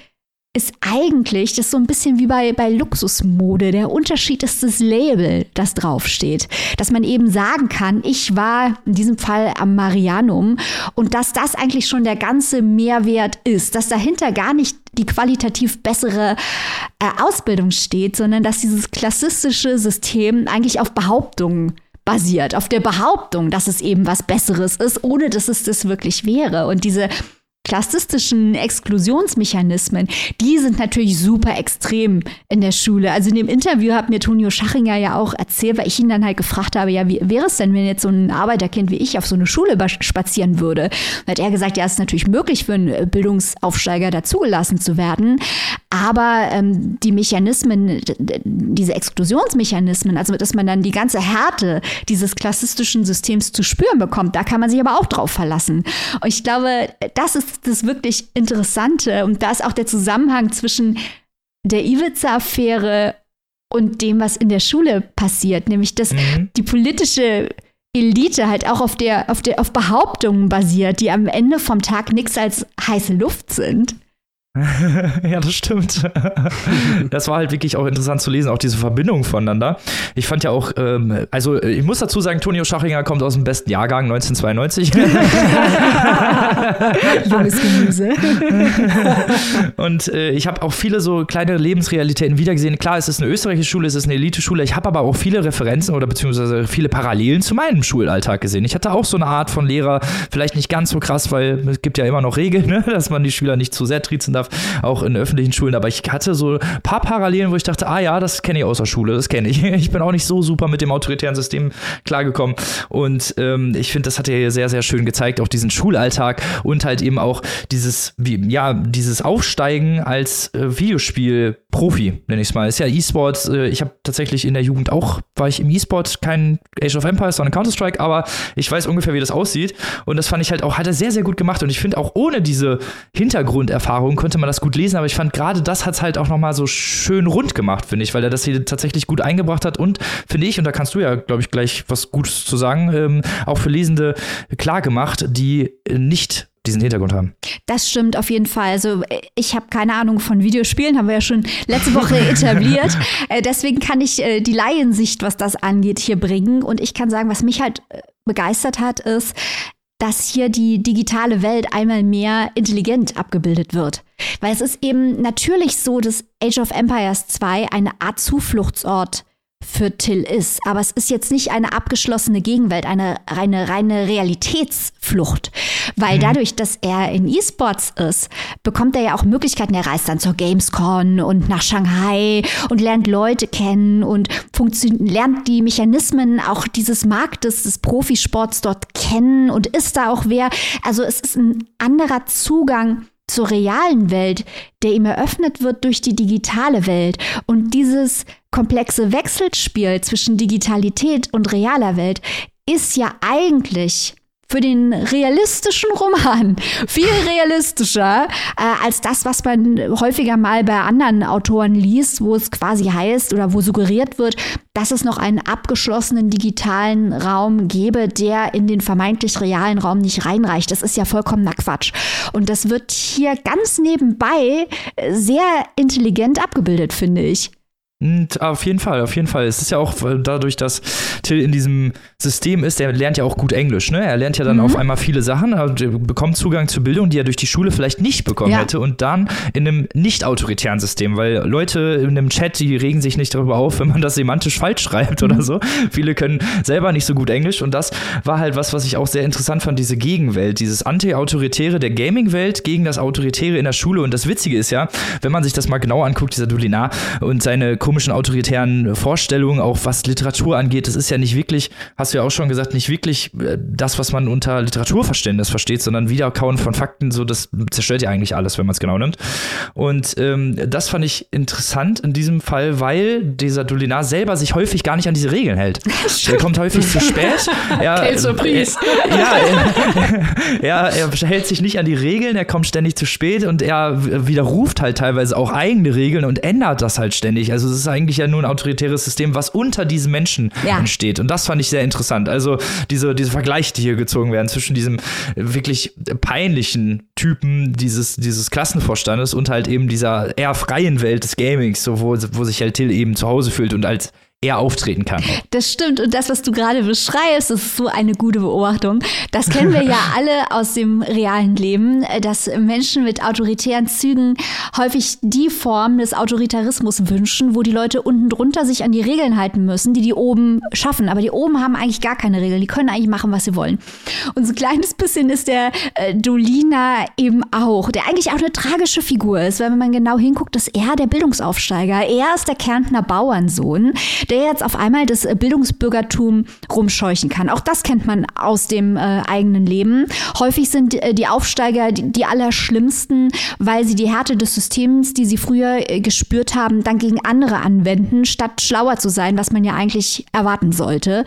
ist eigentlich, das ist so ein bisschen wie bei, bei Luxusmode. Der Unterschied ist das Label, das draufsteht. Dass man eben sagen kann, ich war in diesem Fall am Marianum und dass das eigentlich schon der ganze Mehrwert ist, dass dahinter gar nicht die qualitativ bessere äh, Ausbildung steht, sondern dass dieses klassistische System eigentlich auf Behauptungen basiert, auf der Behauptung, dass es eben was Besseres ist, ohne dass es das wirklich wäre. Und diese klassistischen Exklusionsmechanismen, die sind natürlich super extrem in der Schule. Also in dem Interview hat mir Tonio Schachinger ja auch erzählt, weil ich ihn dann halt gefragt habe, ja, wie wäre es denn, wenn jetzt so ein Arbeiterkind wie ich auf so eine Schule spazieren würde? Dann hat er gesagt, ja, es ist natürlich möglich für einen Bildungsaufsteiger dazugelassen zu werden, aber ähm, die Mechanismen, diese Exklusionsmechanismen, also dass man dann die ganze Härte dieses klassistischen Systems zu spüren bekommt, da kann man sich aber auch drauf verlassen. Und ich glaube, das ist das wirklich Interessante. Und da ist auch der Zusammenhang zwischen der Iwitzer-Affäre und dem, was in der Schule passiert, nämlich dass mhm. die politische Elite halt auch auf der, auf der, auf Behauptungen basiert, die am Ende vom Tag nichts als heiße Luft sind. ja, das stimmt. das war halt wirklich auch interessant zu lesen, auch diese Verbindung voneinander. Ich fand ja auch, ähm, also ich muss dazu sagen, Tonio Schachinger kommt aus dem besten Jahrgang 1992. Junges Gemüse. Und äh, ich habe auch viele so kleine Lebensrealitäten wiedergesehen. Klar, es ist eine österreichische Schule, es ist eine Elite-Schule. Ich habe aber auch viele Referenzen oder beziehungsweise viele Parallelen zu meinem Schulalltag gesehen. Ich hatte auch so eine Art von Lehrer, vielleicht nicht ganz so krass, weil es gibt ja immer noch Regeln, ne? dass man die Schüler nicht zu sehr triezen darf auch in öffentlichen Schulen. Aber ich hatte so ein paar Parallelen, wo ich dachte, ah ja, das kenne ich aus der Schule, das kenne ich. Ich bin auch nicht so super mit dem autoritären System klargekommen. Und ähm, ich finde, das hat er hier sehr, sehr schön gezeigt, auch diesen Schulalltag und halt eben auch dieses, wie, ja, dieses Aufsteigen als äh, Videospiel-Profi, nenne ich es mal. Ist ja E-Sports. Äh, ich habe tatsächlich in der Jugend auch, war ich im E-Sport, kein Age of Empires, sondern Counter-Strike, aber ich weiß ungefähr, wie das aussieht. Und das fand ich halt auch, hat er sehr, sehr gut gemacht. Und ich finde auch ohne diese Hintergrunderfahrung konnte man das gut lesen, aber ich fand gerade das hat es halt auch nochmal so schön rund gemacht, finde ich, weil er das hier tatsächlich gut eingebracht hat und finde ich, und da kannst du ja, glaube ich, gleich was Gutes zu sagen, ähm, auch für Lesende klar gemacht, die nicht diesen Hintergrund haben. Das stimmt auf jeden Fall. Also ich habe keine Ahnung von Videospielen, haben wir ja schon letzte Woche etabliert. Äh, deswegen kann ich äh, die Laiensicht, was das angeht, hier bringen. Und ich kann sagen, was mich halt äh, begeistert hat, ist, dass hier die digitale Welt einmal mehr intelligent abgebildet wird. Weil es ist eben natürlich so, dass Age of Empires 2 eine Art Zufluchtsort für Till ist. Aber es ist jetzt nicht eine abgeschlossene Gegenwelt, eine reine, reine Realitätsflucht. Weil mhm. dadurch, dass er in E-Sports ist, bekommt er ja auch Möglichkeiten. Er reist dann zur Gamescon und nach Shanghai und lernt Leute kennen und lernt die Mechanismen auch dieses Marktes des Profisports dort kennen und ist da auch wer. Also es ist ein anderer Zugang zur realen Welt, der ihm eröffnet wird durch die digitale Welt. Und dieses komplexe Wechselspiel zwischen Digitalität und realer Welt ist ja eigentlich für den realistischen Roman viel realistischer äh, als das, was man häufiger mal bei anderen Autoren liest, wo es quasi heißt oder wo suggeriert wird, dass es noch einen abgeschlossenen digitalen Raum gäbe, der in den vermeintlich realen Raum nicht reinreicht. Das ist ja vollkommener Quatsch. Und das wird hier ganz nebenbei sehr intelligent abgebildet, finde ich. Und auf jeden Fall, auf jeden Fall. Es ist ja auch dadurch, dass Till in diesem System ist, er lernt ja auch gut Englisch, ne? Er lernt ja dann mhm. auf einmal viele Sachen, also bekommt Zugang zur Bildung, die er durch die Schule vielleicht nicht bekommen ja. hätte und dann in einem nicht autoritären System, weil Leute in einem Chat, die regen sich nicht darüber auf, wenn man das semantisch falsch schreibt mhm. oder so. Viele können selber nicht so gut Englisch und das war halt was, was ich auch sehr interessant fand, diese Gegenwelt, dieses Anti-Autoritäre der Gaming-Welt gegen das Autoritäre in der Schule und das Witzige ist ja, wenn man sich das mal genau anguckt, dieser Dulinar und seine komischen autoritären Vorstellungen, auch was Literatur angeht. Das ist ja nicht wirklich, hast du ja auch schon gesagt, nicht wirklich äh, das, was man unter Literaturverständnis versteht, sondern Wiederkauen von Fakten, so das zerstört ja eigentlich alles, wenn man es genau nimmt. Und ähm, das fand ich interessant in diesem Fall, weil dieser Dolinar selber sich häufig gar nicht an diese Regeln hält. Er kommt häufig zu spät. Er, äh, äh, ja, er, er, er hält sich nicht an die Regeln, er kommt ständig zu spät und er widerruft halt teilweise auch eigene Regeln und ändert das halt ständig. Also es es ist eigentlich ja nur ein autoritäres System, was unter diesen Menschen Ja. entsteht. Und das fand ich sehr interessant. Also diese, diese Vergleiche, die hier gezogen werden zwischen diesem wirklich peinlichen Typen dieses, dieses Klassenvorstandes und halt eben dieser eher freien Welt des Gamings, so wo, wo sich halt Till eben zu Hause fühlt und als er auftreten kann. Das stimmt. Und das, was du gerade beschreibst, ist so eine gute Beobachtung. Das kennen wir ja alle aus dem realen Leben, dass Menschen mit autoritären Zügen häufig die Form des Autoritarismus wünschen, wo die Leute unten drunter sich an die Regeln halten müssen, die die oben schaffen. Aber die oben haben eigentlich gar keine Regeln. Die können eigentlich machen, was sie wollen. Und so ein kleines bisschen ist der äh, Dolina eben auch, der eigentlich auch eine tragische Figur ist, weil wenn man genau hinguckt, ist er der Bildungsaufsteiger. Er ist der Kärntner Bauernsohn, der jetzt auf einmal das äh, Bildungsbürgertum rumscheuchen kann. Auch das kennt man aus dem äh, eigenen Leben. Häufig sind äh, die Aufsteiger die, die allerschlimmsten, weil sie die Härte des Systems, die sie früher äh, gespürt haben, dann gegen andere anwenden, statt schlauer zu sein, was man ja eigentlich erwarten sollte.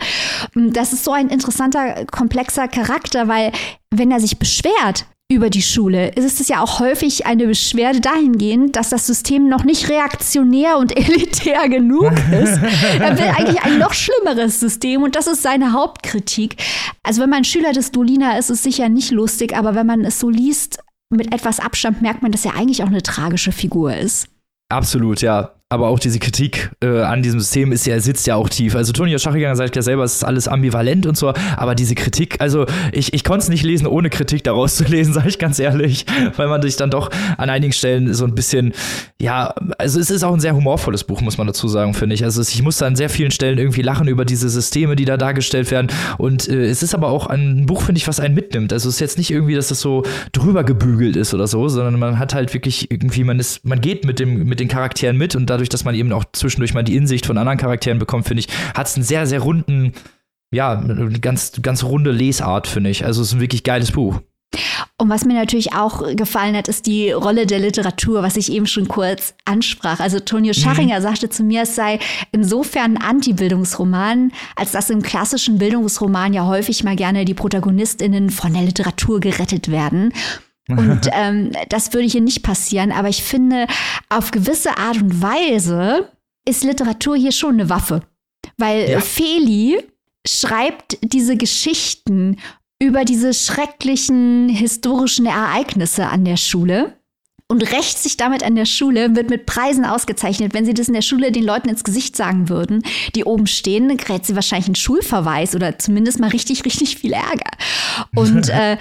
Das ist so ein interessanter, komplexer Charakter, weil wenn er sich beschwert, über die Schule ist es ja auch häufig eine Beschwerde dahingehend, dass das System noch nicht reaktionär und elitär genug ist. Er will eigentlich ein noch schlimmeres System und das ist seine Hauptkritik. Also wenn man Schüler des Dolina ist, ist es sicher nicht lustig, aber wenn man es so liest, mit etwas Abstand merkt man, dass er eigentlich auch eine tragische Figur ist. Absolut, ja. Aber auch diese Kritik äh, an diesem System ist ja, sitzt ja auch tief. Also Tonio Schachiger sagt ja selber, es ist alles ambivalent und so, aber diese Kritik, also ich, ich konnte es nicht lesen, ohne Kritik daraus zu lesen, sage ich ganz ehrlich, weil man sich dann doch an einigen Stellen so ein bisschen, ja, also es ist auch ein sehr humorvolles Buch, muss man dazu sagen, finde ich. Also ich musste an sehr vielen Stellen irgendwie lachen über diese Systeme, die da dargestellt werden. Und äh, es ist aber auch ein Buch, finde ich, was einen mitnimmt. Also es ist jetzt nicht irgendwie, dass das so drüber gebügelt ist oder so, sondern man hat halt wirklich irgendwie, man ist, man geht mit dem, mit den Charakteren mit und dadurch, dass man eben auch zwischendurch mal die Insicht von anderen Charakteren bekommt, finde ich, hat es einen sehr, sehr runden, ja, eine ganz, ganz runde Lesart, finde ich. Also es ist ein wirklich geiles Buch. Und was mir natürlich auch gefallen hat, ist die Rolle der Literatur, was ich eben schon kurz ansprach. Also Tonio Scharringer mhm. sagte zu mir, es sei insofern ein Anti-Bildungsroman, als dass im klassischen Bildungsroman ja häufig mal gerne die ProtagonistInnen von der Literatur gerettet werden. Und ähm, das würde hier nicht passieren. Aber ich finde, auf gewisse Art und Weise ist Literatur hier schon eine Waffe. Weil ja. Feli schreibt diese Geschichten über diese schrecklichen historischen Ereignisse an der Schule und rächt sich damit an der Schule, wird mit Preisen ausgezeichnet. Wenn sie das in der Schule den Leuten ins Gesicht sagen würden, die oben stehen, dann kräht sie wahrscheinlich einen Schulverweis oder zumindest mal richtig, richtig viel Ärger. Und äh,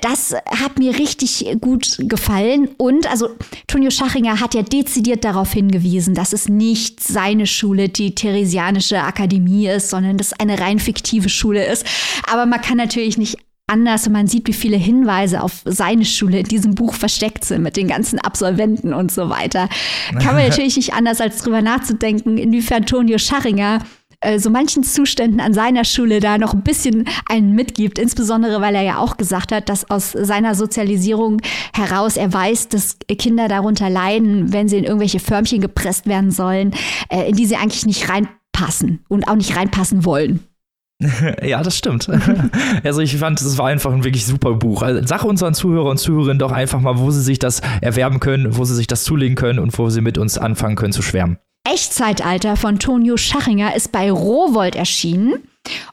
das hat mir richtig gut gefallen. Und also Tonio Schachinger hat ja dezidiert darauf hingewiesen, dass es nicht seine Schule, die Theresianische Akademie ist, sondern dass es eine rein fiktive Schule ist. Aber man kann natürlich nicht anders und man sieht, wie viele Hinweise auf seine Schule in diesem Buch versteckt sind mit den ganzen Absolventen und so weiter. Kann man natürlich nicht anders als drüber nachzudenken, inwiefern Tonio Scharringer äh, so manchen Zuständen an seiner Schule da noch ein bisschen einen mitgibt, insbesondere weil er ja auch gesagt hat, dass aus seiner Sozialisierung heraus er weiß, dass Kinder darunter leiden, wenn sie in irgendwelche Förmchen gepresst werden sollen, äh, in die sie eigentlich nicht reinpassen und auch nicht reinpassen wollen. ja, das stimmt. also ich fand, es war einfach ein wirklich super Buch. Also sag unseren Zuhörer und Zuhörerinnen doch einfach mal, wo sie sich das erwerben können, wo sie sich das zulegen können und wo sie mit uns anfangen können zu schwärmen. Echtzeitalter von Tonio Schachinger ist bei Rowold erschienen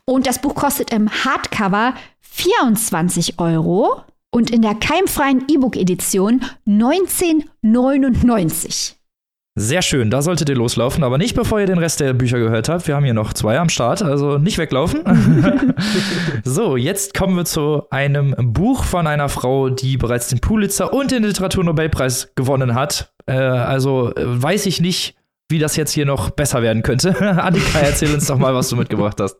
und das Buch kostet im Hardcover 24 Euro und in der keimfreien E-Book-Edition 19,99. Sehr schön, da solltet ihr loslaufen, aber nicht bevor ihr den Rest der Bücher gehört habt. Wir haben hier noch zwei am Start, also nicht weglaufen. so, jetzt kommen wir zu einem Buch von einer Frau, die bereits den Pulitzer und den Literaturnobelpreis gewonnen hat. Äh, also äh, weiß ich nicht, wie das jetzt hier noch besser werden könnte. Annika, erzähl uns doch mal, was du mitgebracht hast.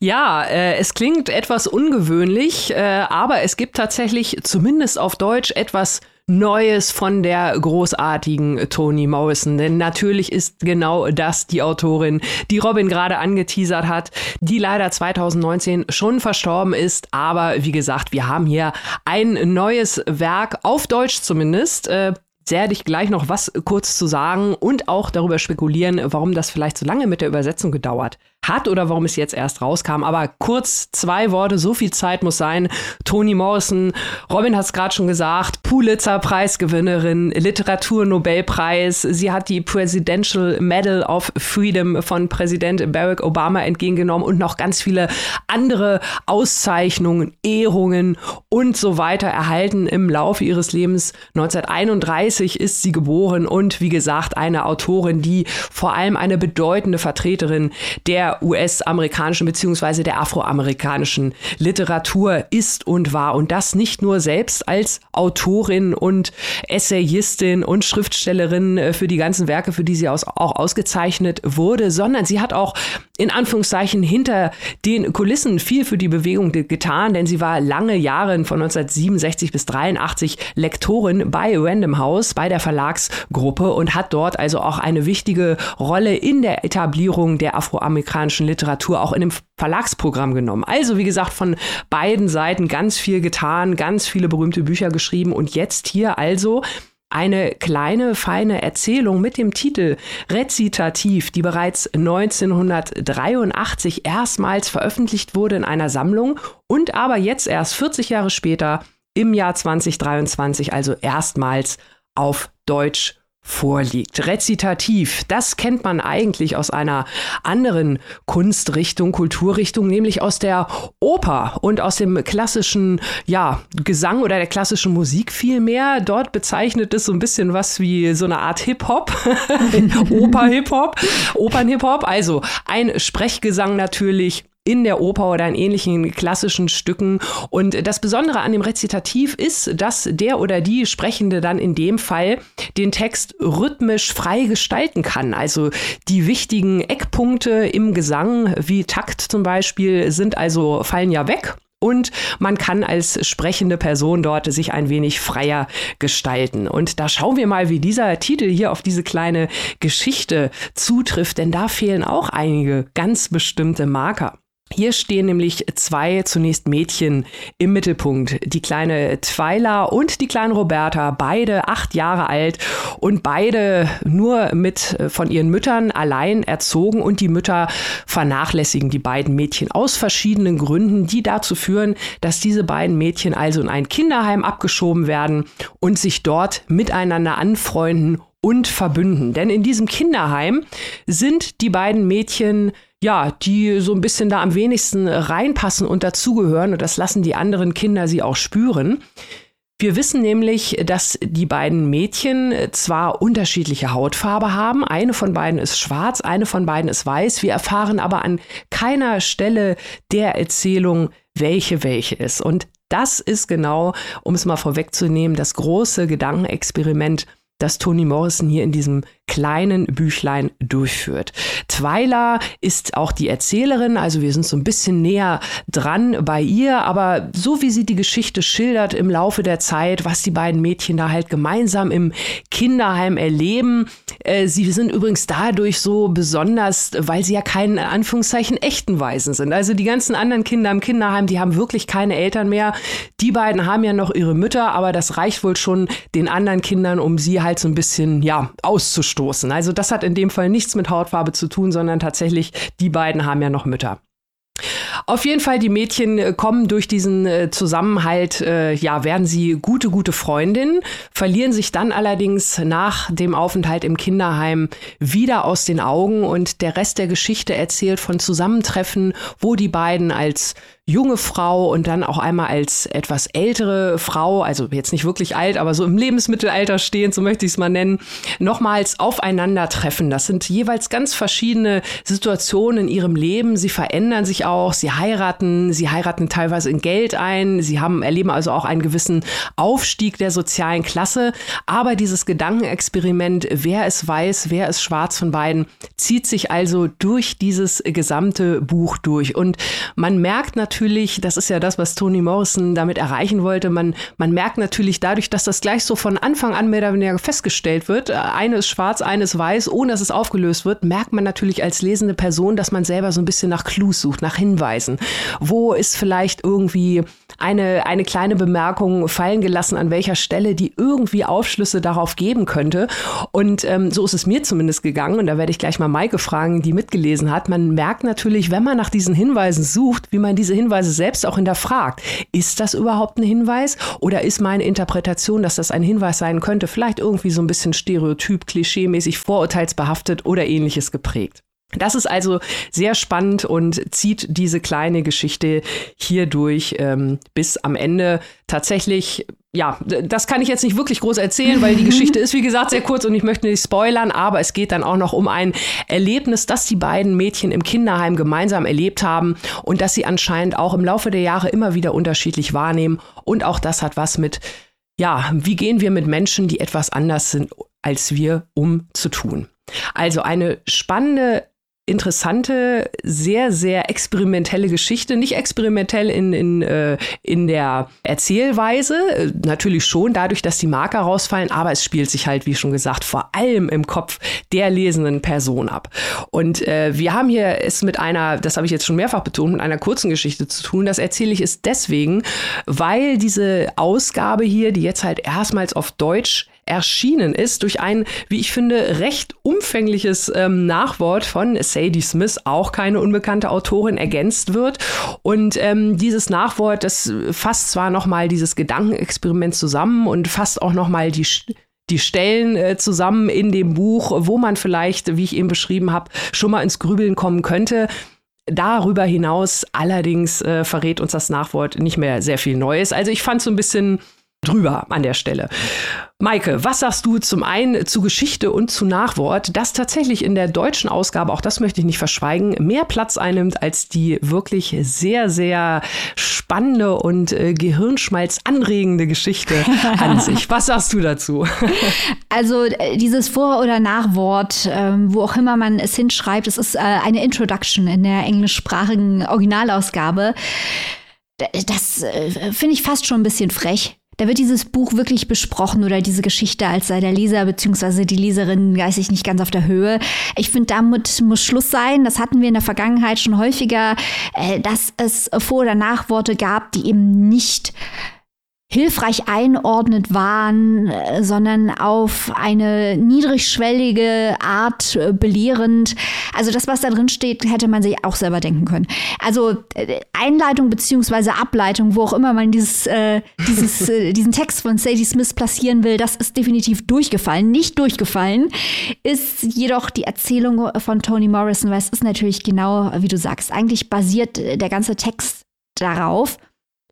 Ja, äh, es klingt etwas ungewöhnlich, äh, aber es gibt tatsächlich zumindest auf Deutsch etwas Neues von der großartigen Toni Morrison. Denn natürlich ist genau das die Autorin, die Robin gerade angeteasert hat, die leider 2019 schon verstorben ist. Aber wie gesagt, wir haben hier ein neues Werk, auf Deutsch zumindest. Äh, werde ich gleich noch was kurz zu sagen und auch darüber spekulieren, warum das vielleicht so lange mit der Übersetzung gedauert hat oder warum es jetzt erst rauskam. Aber kurz zwei Worte, so viel Zeit muss sein. Toni Morrison, Robin hat es gerade schon gesagt, Pulitzer-Preisgewinnerin, Literatur-Nobelpreis. Sie hat die Presidential Medal of Freedom von Präsident Barack Obama entgegengenommen und noch ganz viele andere Auszeichnungen, Ehrungen und so weiter erhalten im Laufe ihres Lebens. 1931 ist sie geboren und wie gesagt eine Autorin, die vor allem eine bedeutende Vertreterin der US-amerikanischen bzw. der afroamerikanischen Literatur ist und war. Und das nicht nur selbst als Autorin und Essayistin und Schriftstellerin äh, für die ganzen Werke, für die sie auch ausgezeichnet wurde, sondern sie hat auch in Anführungszeichen hinter den Kulissen viel für die Bewegung getan, denn sie war lange Jahre von 1967 bis 83 Lektorin bei Random House, bei der Verlagsgruppe und hat dort also auch eine wichtige Rolle in der Etablierung der afroamerikanischen Literatur auch in dem Verlagsprogramm genommen. Also wie gesagt, von beiden Seiten ganz viel getan, ganz viele berühmte Bücher geschrieben und jetzt hier also eine kleine, feine Erzählung mit dem Titel Rezitativ, die bereits 1983 erstmals veröffentlicht wurde in einer Sammlung und aber jetzt erst 40 Jahre später im Jahr 2023, also erstmals auf Deutsch vorliegt. Rezitativ, das kennt man eigentlich aus einer anderen Kunstrichtung, Kulturrichtung, nämlich aus der Oper und aus dem klassischen, ja, Gesang oder der klassischen Musik vielmehr. Dort bezeichnet es so ein bisschen was wie so eine Art Hip-Hop, Oper-Hip-Hop, Opern-Hip-Hop, also ein Sprechgesang natürlich in der Oper oder in ähnlichen klassischen Stücken. Und das Besondere an dem Rezitativ ist, dass der oder die Sprechende dann in dem Fall den Text rhythmisch frei gestalten kann. Also die wichtigen Eckpunkte im Gesang, wie Takt zum Beispiel, sind also, fallen ja weg und man kann als sprechende Person dort sich ein wenig freier gestalten. Und da schauen wir mal, wie dieser Titel hier auf diese kleine Geschichte zutrifft, denn da fehlen auch einige ganz bestimmte Marker. Hier stehen nämlich zwei zunächst Mädchen im Mittelpunkt. Die kleine Twyla und die kleine Roberta, beide acht Jahre alt und beide nur mit äh, von ihren Müttern allein erzogen und die Mütter vernachlässigen die beiden Mädchen aus verschiedenen Gründen, die dazu führen, dass diese beiden Mädchen also in ein Kinderheim abgeschoben werden und sich dort miteinander anfreunden und verbünden. Denn in diesem Kinderheim sind die beiden Mädchen ja, die so ein bisschen da am wenigsten reinpassen und dazugehören. Und das lassen die anderen Kinder sie auch spüren. Wir wissen nämlich, dass die beiden Mädchen zwar unterschiedliche Hautfarbe haben. Eine von beiden ist schwarz, eine von beiden ist weiß. Wir erfahren aber an keiner Stelle der Erzählung, welche welche ist. Und das ist genau, um es mal vorwegzunehmen, das große Gedankenexperiment, das Toni Morrison hier in diesem kleinen Büchlein durchführt. Twyla ist auch die Erzählerin, also wir sind so ein bisschen näher dran bei ihr, aber so wie sie die Geschichte schildert im Laufe der Zeit, was die beiden Mädchen da halt gemeinsam im Kinderheim erleben, äh, sie sind übrigens dadurch so besonders, weil sie ja keinen Anführungszeichen echten Waisen sind. Also die ganzen anderen Kinder im Kinderheim, die haben wirklich keine Eltern mehr. Die beiden haben ja noch ihre Mütter, aber das reicht wohl schon den anderen Kindern, um sie halt so ein bisschen, ja, auszustatten stoßen. Also das hat in dem Fall nichts mit Hautfarbe zu tun, sondern tatsächlich, die beiden haben ja noch Mütter. Auf jeden Fall, die Mädchen äh, kommen durch diesen äh, Zusammenhalt, äh, ja, werden sie gute, gute Freundinnen, verlieren sich dann allerdings nach dem Aufenthalt im Kinderheim wieder aus den Augen und der Rest der Geschichte erzählt von Zusammentreffen, wo die beiden als junge Frau und dann auch einmal als etwas ältere Frau, also jetzt nicht wirklich alt, aber so im Lebensmittelalter stehend, so möchte ich es mal nennen, nochmals aufeinandertreffen. Das sind jeweils ganz verschiedene Situationen in ihrem Leben. Sie verändern sich auch, sie heiraten, sie heiraten teilweise in Geld ein, sie haben, erleben also auch einen gewissen Aufstieg der sozialen Klasse. Aber dieses Gedankenexperiment, wer es weiß, wer ist schwarz von beiden, zieht sich also durch dieses gesamte Buch durch. Und man merkt natürlich, natürlich, das ist ja das, was Toni Morrison damit erreichen wollte, man, man merkt natürlich dadurch, dass das gleich so von Anfang an mehr oder weniger festgestellt wird, äh, eine ist schwarz, eine ist weiß, ohne dass es aufgelöst wird, merkt man natürlich als lesende Person, dass man selber so ein bisschen nach Clues sucht, nach Hinweisen. Wo ist vielleicht irgendwie eine, eine kleine Bemerkung fallen gelassen, an welcher Stelle die irgendwie Aufschlüsse darauf geben könnte. Und ähm, so ist es mir zumindest gegangen. Und da werde ich gleich mal Maike fragen, die mitgelesen hat. Man merkt natürlich, wenn man nach diesen Hinweisen sucht, wie man diese Hinweise selbst auch hinterfragt. Ist das überhaupt ein Hinweis? Oder ist meine Interpretation, dass das ein Hinweis sein könnte, vielleicht irgendwie so ein bisschen stereotyp, klischeemäßig, vorurteilsbehaftet oder ähnliches geprägt? Das ist also sehr spannend und zieht diese kleine Geschichte hier durch ähm, bis am Ende tatsächlich ja, das kann ich jetzt nicht wirklich groß erzählen, weil die Geschichte ist, wie gesagt, sehr kurz und ich möchte nicht spoilern, aber es geht dann auch noch um ein Erlebnis, das die beiden Mädchen im Kinderheim gemeinsam erlebt haben und das sie anscheinend auch im Laufe der Jahre immer wieder unterschiedlich wahrnehmen. Und auch das hat was mit, ja, wie gehen wir mit Menschen, die etwas anders sind als wir, um zu tun. Also eine spannende interessante, sehr, sehr experimentelle Geschichte. Nicht experimentell in, in, äh, in der Erzählweise, äh, natürlich schon dadurch, dass die Marker rausfallen, aber es spielt sich halt, wie schon gesagt, vor allem im Kopf der lesenden Person ab. Und äh, wir haben hier es mit einer, das habe ich jetzt schon mehrfach betont, mit einer kurzen Geschichte zu tun. Das erzähle ich es deswegen, weil diese Ausgabe hier, die jetzt halt erstmals auf Deutsch erschienen ist durch ein, wie ich finde, recht umfängliches ähm, Nachwort von Sadie Smith, auch keine unbekannte Autorin, ergänzt wird. Und ähm, dieses Nachwort, das fasst zwar nochmal dieses Gedankenexperiment zusammen und fasst auch nochmal die die Stellen äh, zusammen in dem Buch, wo man vielleicht, wie ich eben beschrieben habe, schon mal ins Grübeln kommen könnte. Darüber hinaus allerdings äh, verrät uns das Nachwort nicht mehr sehr viel Neues. Also ich fand so ein bisschen drüber an der Stelle. Maike, was sagst du zum einen zu Geschichte und zu Nachwort, das tatsächlich in der deutschen Ausgabe, auch das möchte ich nicht verschweigen, mehr Platz einnimmt als die wirklich sehr, sehr spannende und äh, Gehirnschmalz anregende Geschichte an sich. Was sagst du dazu? Also äh, dieses Vor- oder Nachwort, ähm, wo auch immer man es hinschreibt, es ist äh, eine Introduction in der englischsprachigen Originalausgabe. Das äh, finde ich fast schon ein bisschen frech da wird dieses Buch wirklich besprochen oder diese Geschichte, als sei der Leser bzw. die Leserin geistig nicht ganz auf der Höhe. Ich finde, damit muss Schluss sein. Das hatten wir in der Vergangenheit schon häufiger, äh, dass es Vor- oder Nachworte gab, die eben nicht hilfreich einordnet waren, äh, sondern auf eine niedrigschwellige Art äh, belehrend. Also das, was da drin steht, hätte man sich auch selber denken können. Also äh, Einleitung beziehungsweise Ableitung, wo auch immer man dieses, äh, dieses, äh, diesen Text von Sadie Smith platzieren will, das ist definitiv durchgefallen. Nicht durchgefallen ist jedoch die Erzählung von Toni Morrison, weil es ist natürlich genau, wie du sagst, eigentlich basiert der ganze Text darauf,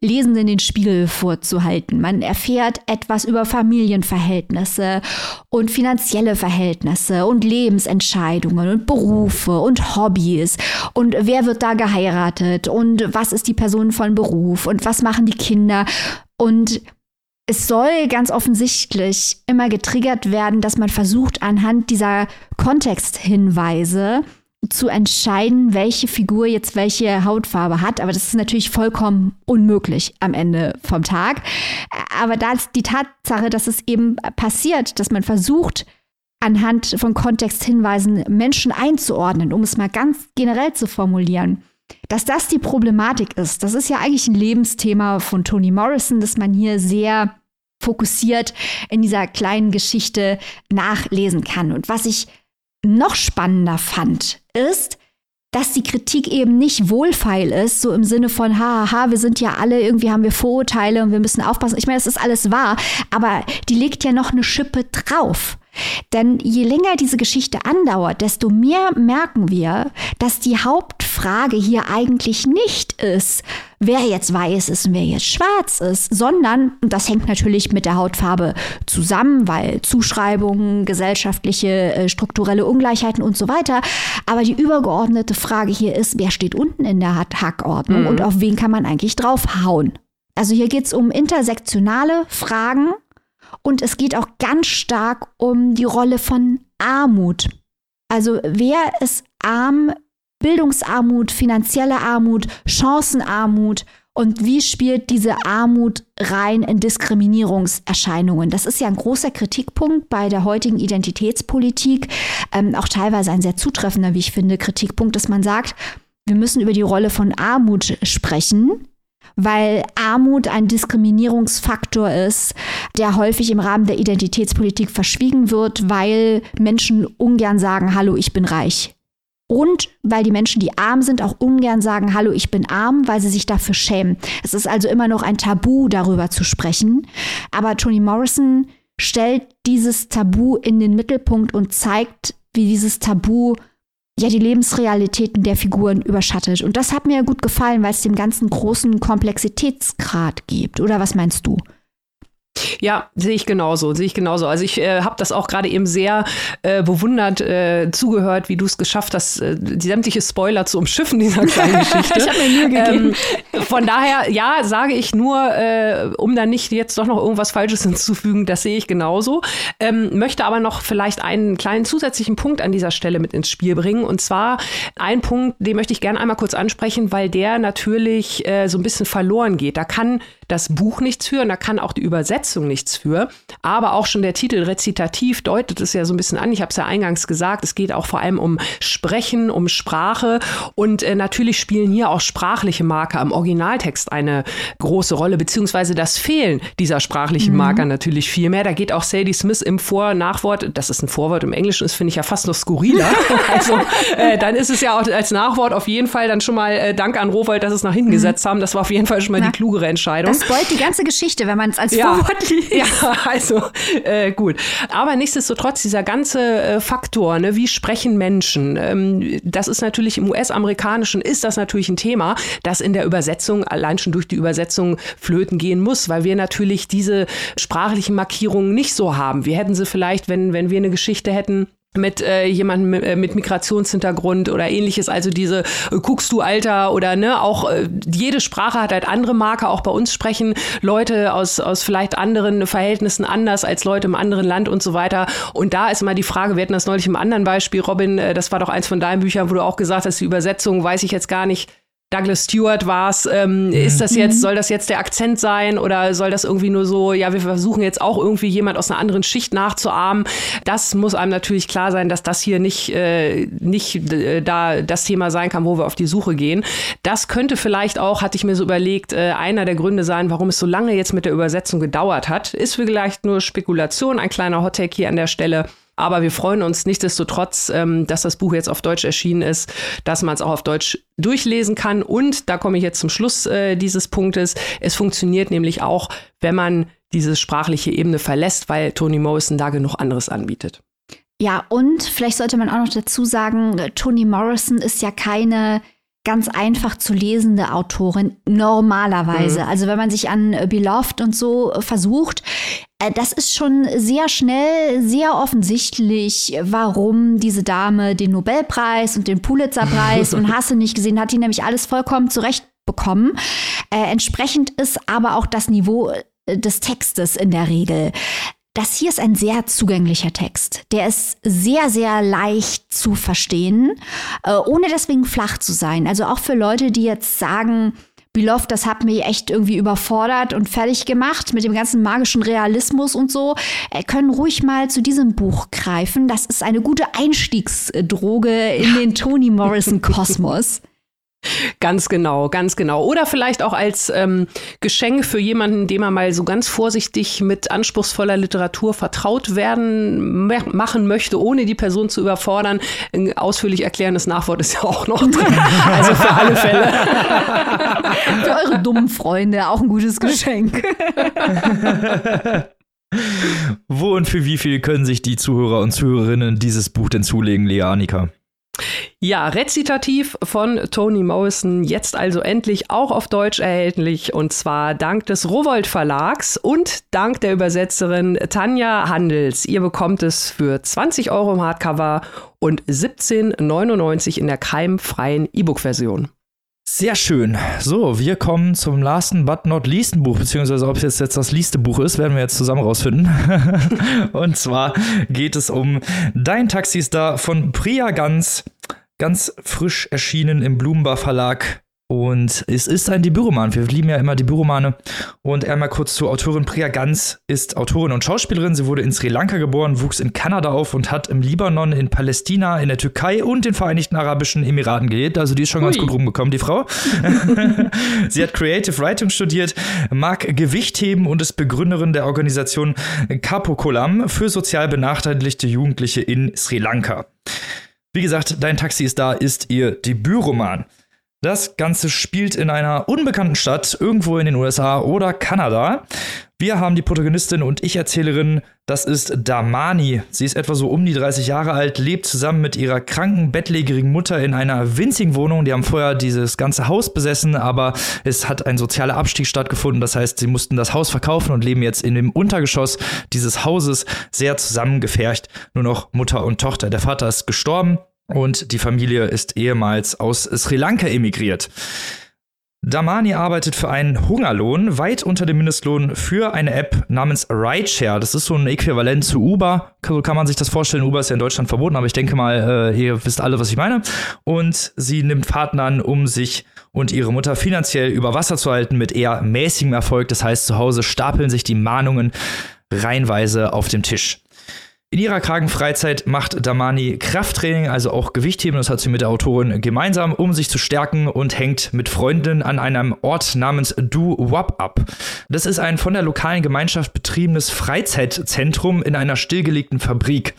Lesenden den Spiegel vorzuhalten. Man erfährt etwas über Familienverhältnisse und finanzielle Verhältnisse und Lebensentscheidungen und Berufe und Hobbys. Und wer wird da geheiratet? Und was ist die Person von Beruf? Und was machen die Kinder? Und es soll ganz offensichtlich immer getriggert werden, dass man versucht, anhand dieser Kontexthinweise zu entscheiden, welche Figur jetzt welche Hautfarbe hat. Aber das ist natürlich vollkommen unmöglich am Ende vom Tag. Aber da ist die Tatsache, dass es eben passiert, dass man versucht, anhand von Kontexthinweisen Menschen einzuordnen, um es mal ganz generell zu formulieren. Dass das die Problematik ist, das ist ja eigentlich ein Lebensthema von Toni Morrison, dass man hier sehr fokussiert in dieser kleinen Geschichte nachlesen kann. Und was ich noch spannender fand, ist, dass die Kritik eben nicht wohlfeil ist, so im Sinne von, haha, wir sind ja alle, irgendwie haben wir Vorurteile und wir müssen aufpassen. Ich meine, das ist alles wahr, aber die legt ja noch eine Schippe drauf. Denn je länger diese Geschichte andauert, desto mehr merken wir, dass die Hauptfrage hier eigentlich nicht ist, wer jetzt weiß ist und wer jetzt schwarz ist, sondern, und das hängt natürlich mit der Hautfarbe zusammen, weil Zuschreibungen, gesellschaftliche, äh, strukturelle Ungleichheiten und so weiter, aber die übergeordnete Frage hier ist, wer steht unten in der Hackordnung mhm. und auf wen kann man eigentlich draufhauen? Also hier geht es um intersektionale Fragen und es geht auch ganz stark um die Rolle von Armut. Also wer ist arm, Bildungsarmut, finanzielle Armut, Chancenarmut und wie spielt diese Armut rein in Diskriminierungserscheinungen? Das ist ja ein großer Kritikpunkt bei der heutigen Identitätspolitik, ähm, auch teilweise ein sehr zutreffender, wie ich finde, Kritikpunkt, dass man sagt, wir müssen über die Rolle von Armut sprechen, weil Armut ein Diskriminierungsfaktor ist, der häufig im Rahmen der Identitätspolitik verschwiegen wird, weil Menschen ungern sagen, hallo, ich bin reich. Und weil die Menschen, die arm sind, auch ungern sagen, hallo, ich bin arm, weil sie sich dafür schämen. Es ist also immer noch ein Tabu, darüber zu sprechen. Aber Toni Morrison stellt dieses Tabu in den Mittelpunkt und zeigt, wie dieses Tabu ja die Lebensrealitäten der Figuren überschattet. Und das hat mir gut gefallen, weil es dem ganzen großen Komplexitätsgrad gibt. Oder was meinst du? Ja, sehe ich genauso, sehe ich genauso. Also ich äh, habe das auch gerade eben sehr äh, bewundert äh, zugehört, wie du es geschafft hast, äh, die sämtliche Spoiler zu umschiffen dieser kleinen Geschichte. ich habe mir Mühe gegeben. Ähm, von daher, ja, sage ich nur, äh, um dann nicht jetzt doch noch irgendwas Falsches hinzuzufügen, das sehe ich genauso. Ähm, möchte aber noch vielleicht einen kleinen zusätzlichen Punkt an dieser Stelle mit ins Spiel bringen. Und zwar ein Punkt, den möchte ich gerne einmal kurz ansprechen, weil der natürlich äh, so ein bisschen verloren geht. Da kann das Buch nichts für und da kann auch die Übersetzung nichts für. Aber auch schon der Titel rezitativ deutet es ja so ein bisschen an. Ich habe es ja eingangs gesagt, es geht auch vor allem um Sprechen, um Sprache und äh, natürlich spielen hier auch sprachliche Marker im Originaltext eine große Rolle, beziehungsweise das Fehlen dieser sprachlichen mhm. Marker natürlich viel mehr. Da geht auch Sadie Smith im Vor-Nachwort, das ist ein Vorwort im Englischen, das finde ich ja fast noch skurriler. also äh, dann ist es ja auch als Nachwort auf jeden Fall dann schon mal äh, Dank an Rowold, dass es nach hinten mhm. gesetzt haben. Das war auf jeden Fall schon mal Na, die klugere Entscheidung. Das spoilt die ganze Geschichte, wenn man es als ja, Vorwort liest. Ja, also äh, gut. Aber nichtsdestotrotz, dieser ganze äh, Faktor, ne, wie sprechen Menschen, ähm, das ist natürlich im US-amerikanischen, ist das natürlich ein Thema, das in der Übersetzung, allein schon durch die Übersetzung flöten gehen muss, weil wir natürlich diese sprachlichen Markierungen nicht so haben. Wir hätten sie vielleicht, wenn, wenn wir eine Geschichte hätten, mit äh, jemandem mit, äh, mit Migrationshintergrund oder ähnliches, also diese äh, guckst du Alter oder ne, auch äh, jede Sprache hat halt andere Marker, auch bei uns sprechen Leute aus, aus vielleicht anderen Verhältnissen anders als Leute im anderen Land und so weiter. Und da ist immer die Frage, wir hatten das neulich im anderen Beispiel, Robin, äh, das war doch eins von deinen Büchern, wo du auch gesagt hast, die Übersetzung weiß ich jetzt gar nicht, Douglas Stewart war es. Ähm, mhm. Ist das jetzt, mhm. soll das jetzt der Akzent sein oder soll das irgendwie nur so, ja, wir versuchen jetzt auch irgendwie jemand aus einer anderen Schicht nachzuahmen. Das muss einem natürlich klar sein, dass das hier nicht, äh, nicht äh, da das Thema sein kann, wo wir auf die Suche gehen. Das könnte vielleicht auch, hatte ich mir so überlegt, äh, einer der Gründe sein, warum es so lange jetzt mit der Übersetzung gedauert hat. Ist vielleicht nur Spekulation, ein kleiner Hottake hier an der Stelle. Aber wir freuen uns nichtsdestotrotz, ähm, dass das Buch jetzt auf Deutsch erschienen ist, dass man es auch auf Deutsch durchlesen kann. Und da komme ich jetzt zum Schluss äh, dieses Punktes. Es funktioniert nämlich auch, wenn man diese sprachliche Ebene verlässt, weil Toni Morrison da genug anderes anbietet. Ja, und vielleicht sollte man auch noch dazu sagen, Toni Morrison ist ja keine ganz einfach zu lesende Autorin normalerweise. Mhm. Also wenn man sich an Beloved und so versucht, äh, das ist schon sehr schnell, sehr offensichtlich, warum diese Dame den Nobelpreis und den Pulitzerpreis und Hasse nicht gesehen hat, die nämlich alles vollkommen zurecht bekommen. Äh, entsprechend ist aber auch das Niveau äh, des Textes in der Regel. Das hier ist ein sehr zugänglicher Text. Der ist sehr, sehr leicht zu verstehen, äh, ohne deswegen flach zu sein. Also auch für Leute, die jetzt sagen, Beloved, das hat mich echt irgendwie überfordert und fertig gemacht mit dem ganzen magischen Realismus und so, äh, können ruhig mal zu diesem Buch greifen. Das ist eine gute Einstiegsdroge in den Toni Morrison Kosmos. Ganz genau, ganz genau. Oder vielleicht auch als ähm, Geschenk für jemanden, dem man mal so ganz vorsichtig mit anspruchsvoller Literatur vertraut werden machen möchte, ohne die Person zu überfordern. Ein ausführlich erklärendes Nachwort ist ja auch noch drin. Also für alle Fälle. für eure dummen Freunde auch ein gutes Geschenk. Wo und für wie viel können sich die Zuhörer und Zuhörerinnen dieses Buch denn zulegen, Lea Annika? Ja, rezitativ von Toni Morrison, jetzt also endlich auch auf Deutsch erhältlich und zwar dank des Rowold Verlags und dank der Übersetzerin Tanja Handels. Ihr bekommt es für 20 Euro im Hardcover und 17,99 in der keimfreien E-Book-Version. Sehr schön. So, wir kommen zum last but not least Buch, beziehungsweise ob es jetzt, jetzt das leaste Buch ist, werden wir jetzt zusammen rausfinden. und zwar geht es um Dein Taxistar von Priya Ganz, ganz frisch erschienen im Blumenbar Verlag Und es ist ein Debütroman. Wir lieben ja immer Debütromane. Und einmal kurz zur Autorin Priya Gans ist Autorin und Schauspielerin. Sie wurde in Sri Lanka geboren, wuchs in Kanada auf und hat im Libanon, in Palästina, in der Türkei und den Vereinigten Arabischen Emiraten gelebt. Also die ist schon Ui. ganz gut rumgekommen, die Frau. Sie hat Creative Writing studiert, mag Gewicht heben und ist Begründerin der Organisation Kapokolam für sozial benachteiligte Jugendliche in Sri Lanka. Wie gesagt, Dein Taxi ist da ist ihr Debütroman. Das Ganze spielt in einer unbekannten Stadt, irgendwo in den USA oder Kanada. Wir haben die Protagonistin und Ich-Erzählerin, das ist Damani. Sie ist etwa so um die 30 Jahre alt, lebt zusammen mit ihrer kranken, bettlägerigen Mutter in einer winzigen Wohnung. Die haben vorher dieses ganze Haus besessen, aber es hat ein sozialer Abstieg stattgefunden. Das heißt, sie mussten das Haus verkaufen und leben jetzt in dem Untergeschoss dieses Hauses sehr zusammengefercht. Nur noch Mutter und Tochter. Der Vater ist gestorben und die Familie ist ehemals aus Sri Lanka emigriert. Damani arbeitet für einen Hungerlohn weit unter dem Mindestlohn für eine App namens Rideshare. Das ist so ein Äquivalent zu Uber. So kann man sich das vorstellen. Uber ist ja in Deutschland verboten, aber ich denke mal, äh, ihr wisst alle, was ich meine. Und sie nimmt Fahrten an, um sich und ihre Mutter finanziell über Wasser zu halten mit eher mäßigem Erfolg. Das heißt, zu Hause stapeln sich die Mahnungen reihenweise auf dem Tisch. In ihrer kargen Freizeit macht Damani Krafttraining, also auch Gewichtheben, das hat sie mit der Autorin gemeinsam, um sich zu stärken und hängt mit Freundinnen an einem Ort namens Du Wap ab. Das ist ein von der lokalen Gemeinschaft betriebenes Freizeitzentrum in einer stillgelegten Fabrik.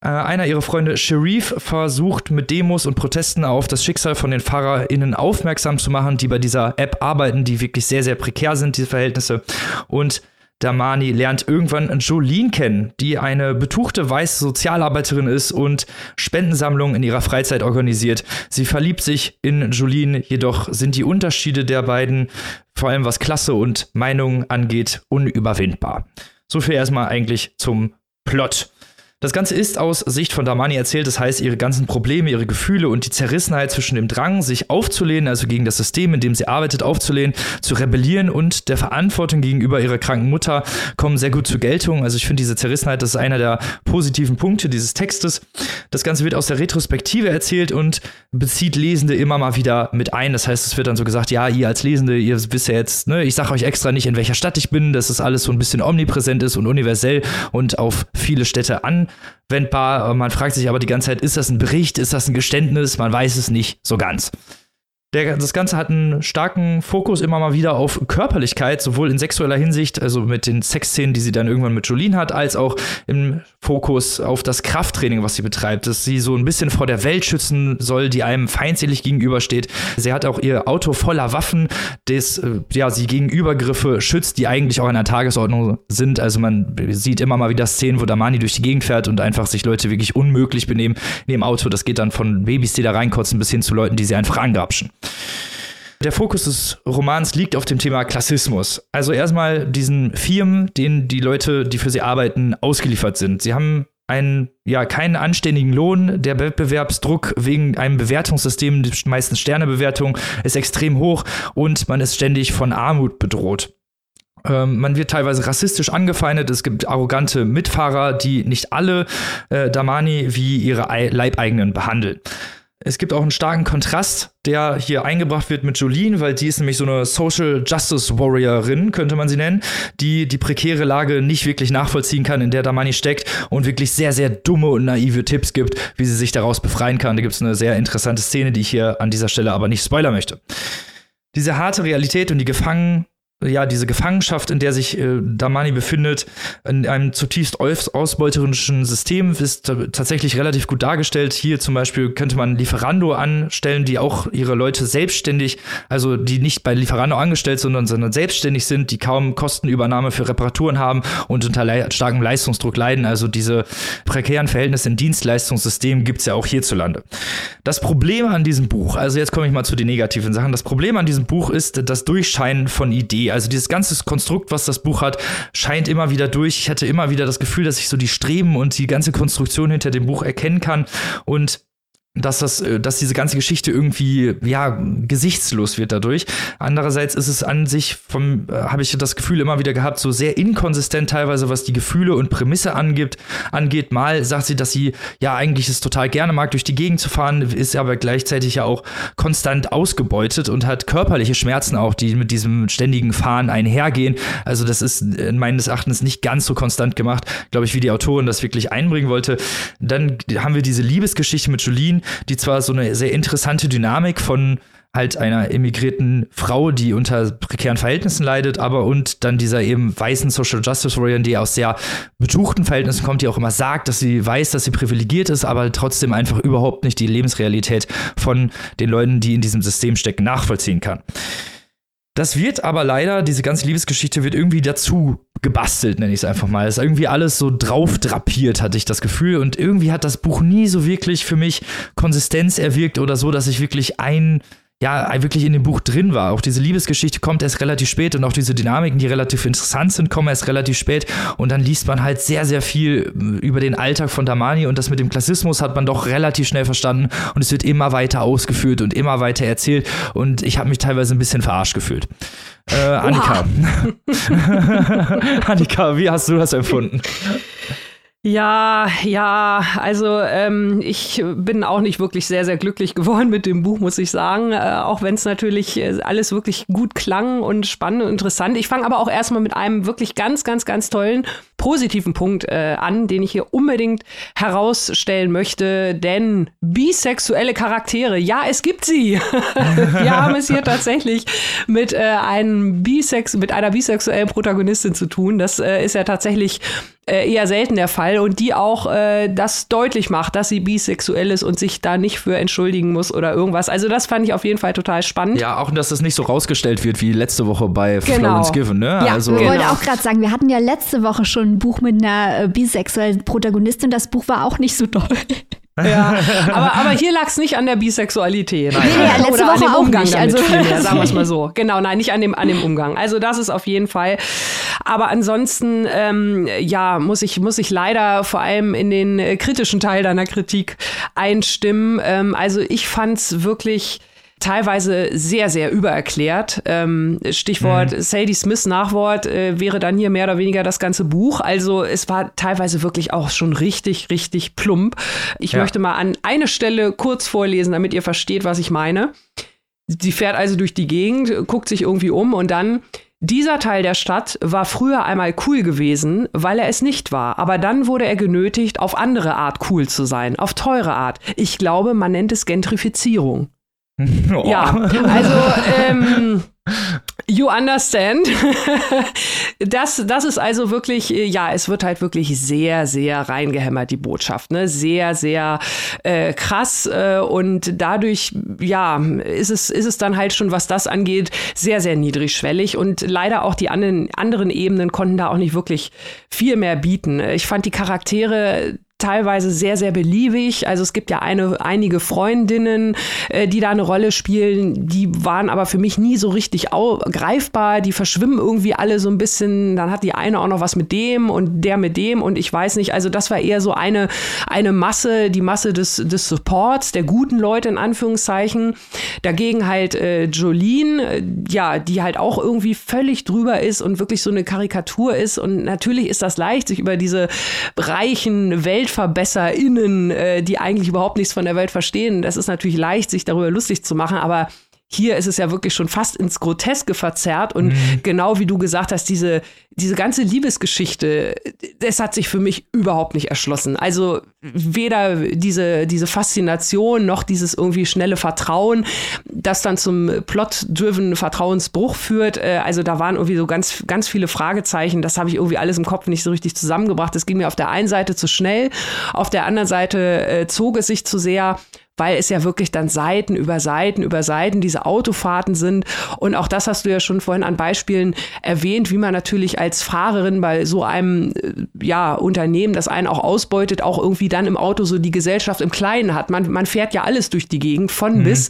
Äh, einer ihrer Freunde, Sharif, versucht mit Demos und Protesten auf das Schicksal von den FahrerInnen aufmerksam zu machen, die bei dieser App arbeiten, die wirklich sehr, sehr prekär sind, diese Verhältnisse. Und Damani lernt irgendwann Jolene kennen, die eine betuchte weiße Sozialarbeiterin ist und Spendensammlungen in ihrer Freizeit organisiert. Sie verliebt sich in Jolene, jedoch sind die Unterschiede der beiden, vor allem was Klasse und Meinung angeht, unüberwindbar. So viel erstmal eigentlich zum Plot. Das Ganze ist aus Sicht von Damani erzählt, das heißt, ihre ganzen Probleme, ihre Gefühle und die Zerrissenheit zwischen dem Drang, sich aufzulehnen, also gegen das System, in dem sie arbeitet, aufzulehnen, zu rebellieren und der Verantwortung gegenüber ihrer kranken Mutter kommen sehr gut zur Geltung. Also ich finde diese Zerrissenheit, das ist einer der positiven Punkte dieses Textes. Das Ganze wird aus der Retrospektive erzählt und bezieht Lesende immer mal wieder mit ein. Das heißt, es wird dann so gesagt, ja, ihr als Lesende, ihr wisst ja jetzt, ne, ich sage euch extra nicht, in welcher Stadt ich bin, dass es alles so ein bisschen omnipräsent ist und universell und auf viele Städte an anwendbar. Man fragt sich aber die ganze Zeit, ist das ein Bericht, ist das ein Geständnis? Man weiß es nicht so ganz. Der, das Ganze hat einen starken Fokus immer mal wieder auf Körperlichkeit, sowohl in sexueller Hinsicht, also mit den Sexszenen, die sie dann irgendwann mit Jolene hat, als auch im Fokus auf das Krafttraining, was sie betreibt, dass sie so ein bisschen vor der Welt schützen soll, die einem feindselig gegenübersteht. Sie hat auch ihr Auto voller Waffen, das äh, ja, sie gegen Übergriffe schützt, die eigentlich auch in der Tagesordnung sind. Also man sieht immer mal wieder Szenen, wo Damani durch die Gegend fährt und einfach sich Leute wirklich unmöglich benehmen in dem Auto. Das geht dann von Babys, die da reinkotzen, bis hin zu Leuten, die sie einfach angrapschen. Der Fokus des Romans liegt auf dem Thema Klassismus. Also erstmal diesen Firmen, denen die Leute, die für sie arbeiten, ausgeliefert sind. Sie haben einen, ja, keinen anständigen Lohn. Der Wettbewerbsdruck wegen einem Bewertungssystem, meistens Sternebewertung, ist extrem hoch und man ist ständig von Armut bedroht. Ähm, man wird teilweise rassistisch angefeindet. Es gibt arrogante Mitfahrer, die nicht alle äh, Damani wie ihre Leibeigenen behandeln. Es gibt auch einen starken Kontrast, der hier eingebracht wird mit Jolene, weil die ist nämlich so eine Social Justice Warriorin, könnte man sie nennen, die die prekäre Lage nicht wirklich nachvollziehen kann, in der Damani steckt und wirklich sehr, sehr dumme und naive Tipps gibt, wie sie sich daraus befreien kann. Da gibt es eine sehr interessante Szene, die ich hier an dieser Stelle aber nicht spoilern möchte. Diese harte Realität und die Gefangen ja, diese Gefangenschaft, in der sich äh, Damani befindet, in einem zutiefst ausbeuterischen System, ist tatsächlich relativ gut dargestellt. Hier zum Beispiel könnte man Lieferando anstellen, die auch ihre Leute selbstständig, also die nicht bei Lieferando angestellt sind, sondern, selbstständig sind, die kaum Kostenübernahme für Reparaturen haben und unter le starkem Leistungsdruck leiden. Also diese prekären Verhältnisse im Dienstleistungssystem gibt's ja auch hierzulande. Das Problem an diesem Buch, also jetzt komme ich mal zu den negativen Sachen, das Problem an diesem Buch ist das Durchscheinen von Ideen. Also dieses ganze Konstrukt, was das Buch hat, scheint immer wieder durch. Ich hatte immer wieder das Gefühl, dass ich so die Streben und die ganze Konstruktion hinter dem Buch erkennen kann. Und dass das, äh, dass diese ganze Geschichte irgendwie ja gesichtslos wird dadurch. Andererseits ist es an sich vom, äh, habe ich das Gefühl immer wieder gehabt, so sehr inkonsistent teilweise, was die Gefühle und Prämisse angibt, angeht. Mal sagt sie, dass sie ja eigentlich es total gerne mag, durch die Gegend zu fahren, ist aber gleichzeitig ja auch konstant ausgebeutet und hat körperliche Schmerzen auch, die mit diesem ständigen Fahren einhergehen. Also das ist äh, meines Erachtens nicht ganz so konstant gemacht, glaube ich, wie die Autorin das wirklich einbringen wollte. Dann haben wir diese Liebesgeschichte mit Die zwar so eine sehr interessante Dynamik von halt einer emigrierten Frau, die unter prekären Verhältnissen leidet, aber und dann dieser eben weißen Social Justice Warrior, die aus sehr betuchten Verhältnissen kommt, die auch immer sagt, dass sie weiß, dass sie privilegiert ist, aber trotzdem einfach überhaupt nicht die Lebensrealität von den Leuten, die in diesem System stecken, nachvollziehen kann. Das wird aber leider, diese ganze Liebesgeschichte wird irgendwie dazu gebastelt, nenne ich es einfach mal. Es ist irgendwie alles so drauf drapiert, hatte ich das Gefühl. Und irgendwie hat das Buch nie so wirklich für mich Konsistenz erwirkt oder so, dass ich wirklich ein ja, wirklich in dem Buch drin war. Auch diese Liebesgeschichte kommt erst relativ spät und auch diese Dynamiken, die relativ interessant sind, kommen erst relativ spät. Und dann liest man halt sehr, sehr viel äh, über den Alltag von Damani und das mit dem Klassismus hat man doch relativ schnell verstanden und es wird immer weiter ausgeführt und immer weiter erzählt und ich habe mich teilweise ein bisschen verarscht gefühlt. Äh, Annika. Annika, wie hast du das empfunden? Ja, ja, also ähm, ich bin auch nicht wirklich sehr, sehr glücklich geworden mit dem Buch, muss ich sagen. Äh, auch wenn es natürlich äh, alles wirklich gut klang und spannend und interessant. Ich fange aber auch erstmal mit einem wirklich ganz, ganz, ganz tollen positiven Punkt äh, an, den ich hier unbedingt herausstellen möchte. Denn bisexuelle Charaktere, ja, es gibt sie. Wir haben es hier tatsächlich mit, äh, einem Bisex mit einer bisexuellen Protagonistin zu tun. Das äh, ist ja tatsächlich eher selten der Fall und die auch äh, das deutlich macht, dass sie bisexuell ist und sich da nicht für entschuldigen muss oder irgendwas. Also das fand ich auf jeden Fall total spannend. Ja, auch dass das nicht so rausgestellt wird wie letzte Woche bei genau. Florence Given, ne? Ja, also, ich genau. wollte auch gerade sagen, wir hatten ja letzte Woche schon ein Buch mit einer äh, bisexuellen Protagonistin. Das Buch war auch nicht so doll. Ja, aber, aber hier lag es nicht an der Bisexualität. Nein, nee, nee, Oder an dem Umgang nicht, damit also vielmehr, sagen wir es mal so. Genau, nein, nicht an dem, an dem Umgang. Also das ist auf jeden Fall. Aber ansonsten, ähm, ja, muss ich, muss ich leider vor allem in den kritischen Teil deiner Kritik einstimmen. Ähm, also ich fand es wirklich teilweise sehr, sehr übererklärt. Ähm, Stichwort mhm. Sadie Smith Nachwort äh, wäre dann hier mehr oder weniger das ganze Buch. Also es war teilweise wirklich auch schon richtig, richtig plump. Ich ja. möchte mal an eine Stelle kurz vorlesen, damit ihr versteht, was ich meine. Sie fährt also durch die Gegend, guckt sich irgendwie um und dann dieser Teil der Stadt war früher einmal cool gewesen, weil er es nicht war. Aber dann wurde er genötigt, auf andere Art cool zu sein, auf teure Art. Ich glaube, man nennt es Gentrifizierung. Oh. Ja, also ähm, You understand. das, das ist also wirklich, äh, ja, es wird halt wirklich sehr, sehr reingehämmert, die Botschaft. Ne? Sehr, sehr äh, krass. Äh, und dadurch, ja, ist es, ist es dann halt schon, was das angeht, sehr, sehr niedrigschwellig. Und leider auch die anderen, anderen Ebenen konnten da auch nicht wirklich viel mehr bieten. Ich fand die Charaktere teilweise sehr, sehr beliebig. Also es gibt ja eine, einige Freundinnen, äh, die da eine Rolle spielen, die waren aber für mich nie so richtig greifbar. Die verschwimmen irgendwie alle so ein bisschen. Dann hat die eine auch noch was mit dem und der mit dem und ich weiß nicht. Also das war eher so eine, eine Masse, die Masse des, des Supports, der guten Leute in Anführungszeichen. Dagegen halt äh, Jolene, äh, ja, die halt auch irgendwie völlig drüber ist und wirklich so eine Karikatur ist. Und natürlich ist das leicht, sich über diese reichen Welt WeltverbesserInnen, äh, die eigentlich überhaupt nichts von der Welt verstehen. Das ist natürlich leicht, sich darüber lustig zu machen, aber hier ist es ja wirklich schon fast ins Groteske verzerrt und mhm. genau wie du gesagt hast, diese, diese ganze Liebesgeschichte, das hat sich für mich überhaupt nicht erschlossen. Also weder diese, diese Faszination noch dieses irgendwie schnelle Vertrauen, das dann zum plot-driven Vertrauensbruch führt. Äh, also da waren irgendwie so ganz, ganz viele Fragezeichen. Das habe ich irgendwie alles im Kopf nicht so richtig zusammengebracht. Es ging mir auf der einen Seite zu schnell, auf der anderen Seite äh, zog es sich zu sehr weil es ja wirklich dann Seiten über Seiten über Seiten diese Autofahrten sind. Und auch das hast du ja schon vorhin an Beispielen erwähnt, wie man natürlich als Fahrerin bei so einem äh, ja, Unternehmen, das einen auch ausbeutet, auch irgendwie dann im Auto so die Gesellschaft im Kleinen hat. Man, man fährt ja alles durch die Gegend, von mhm. bis.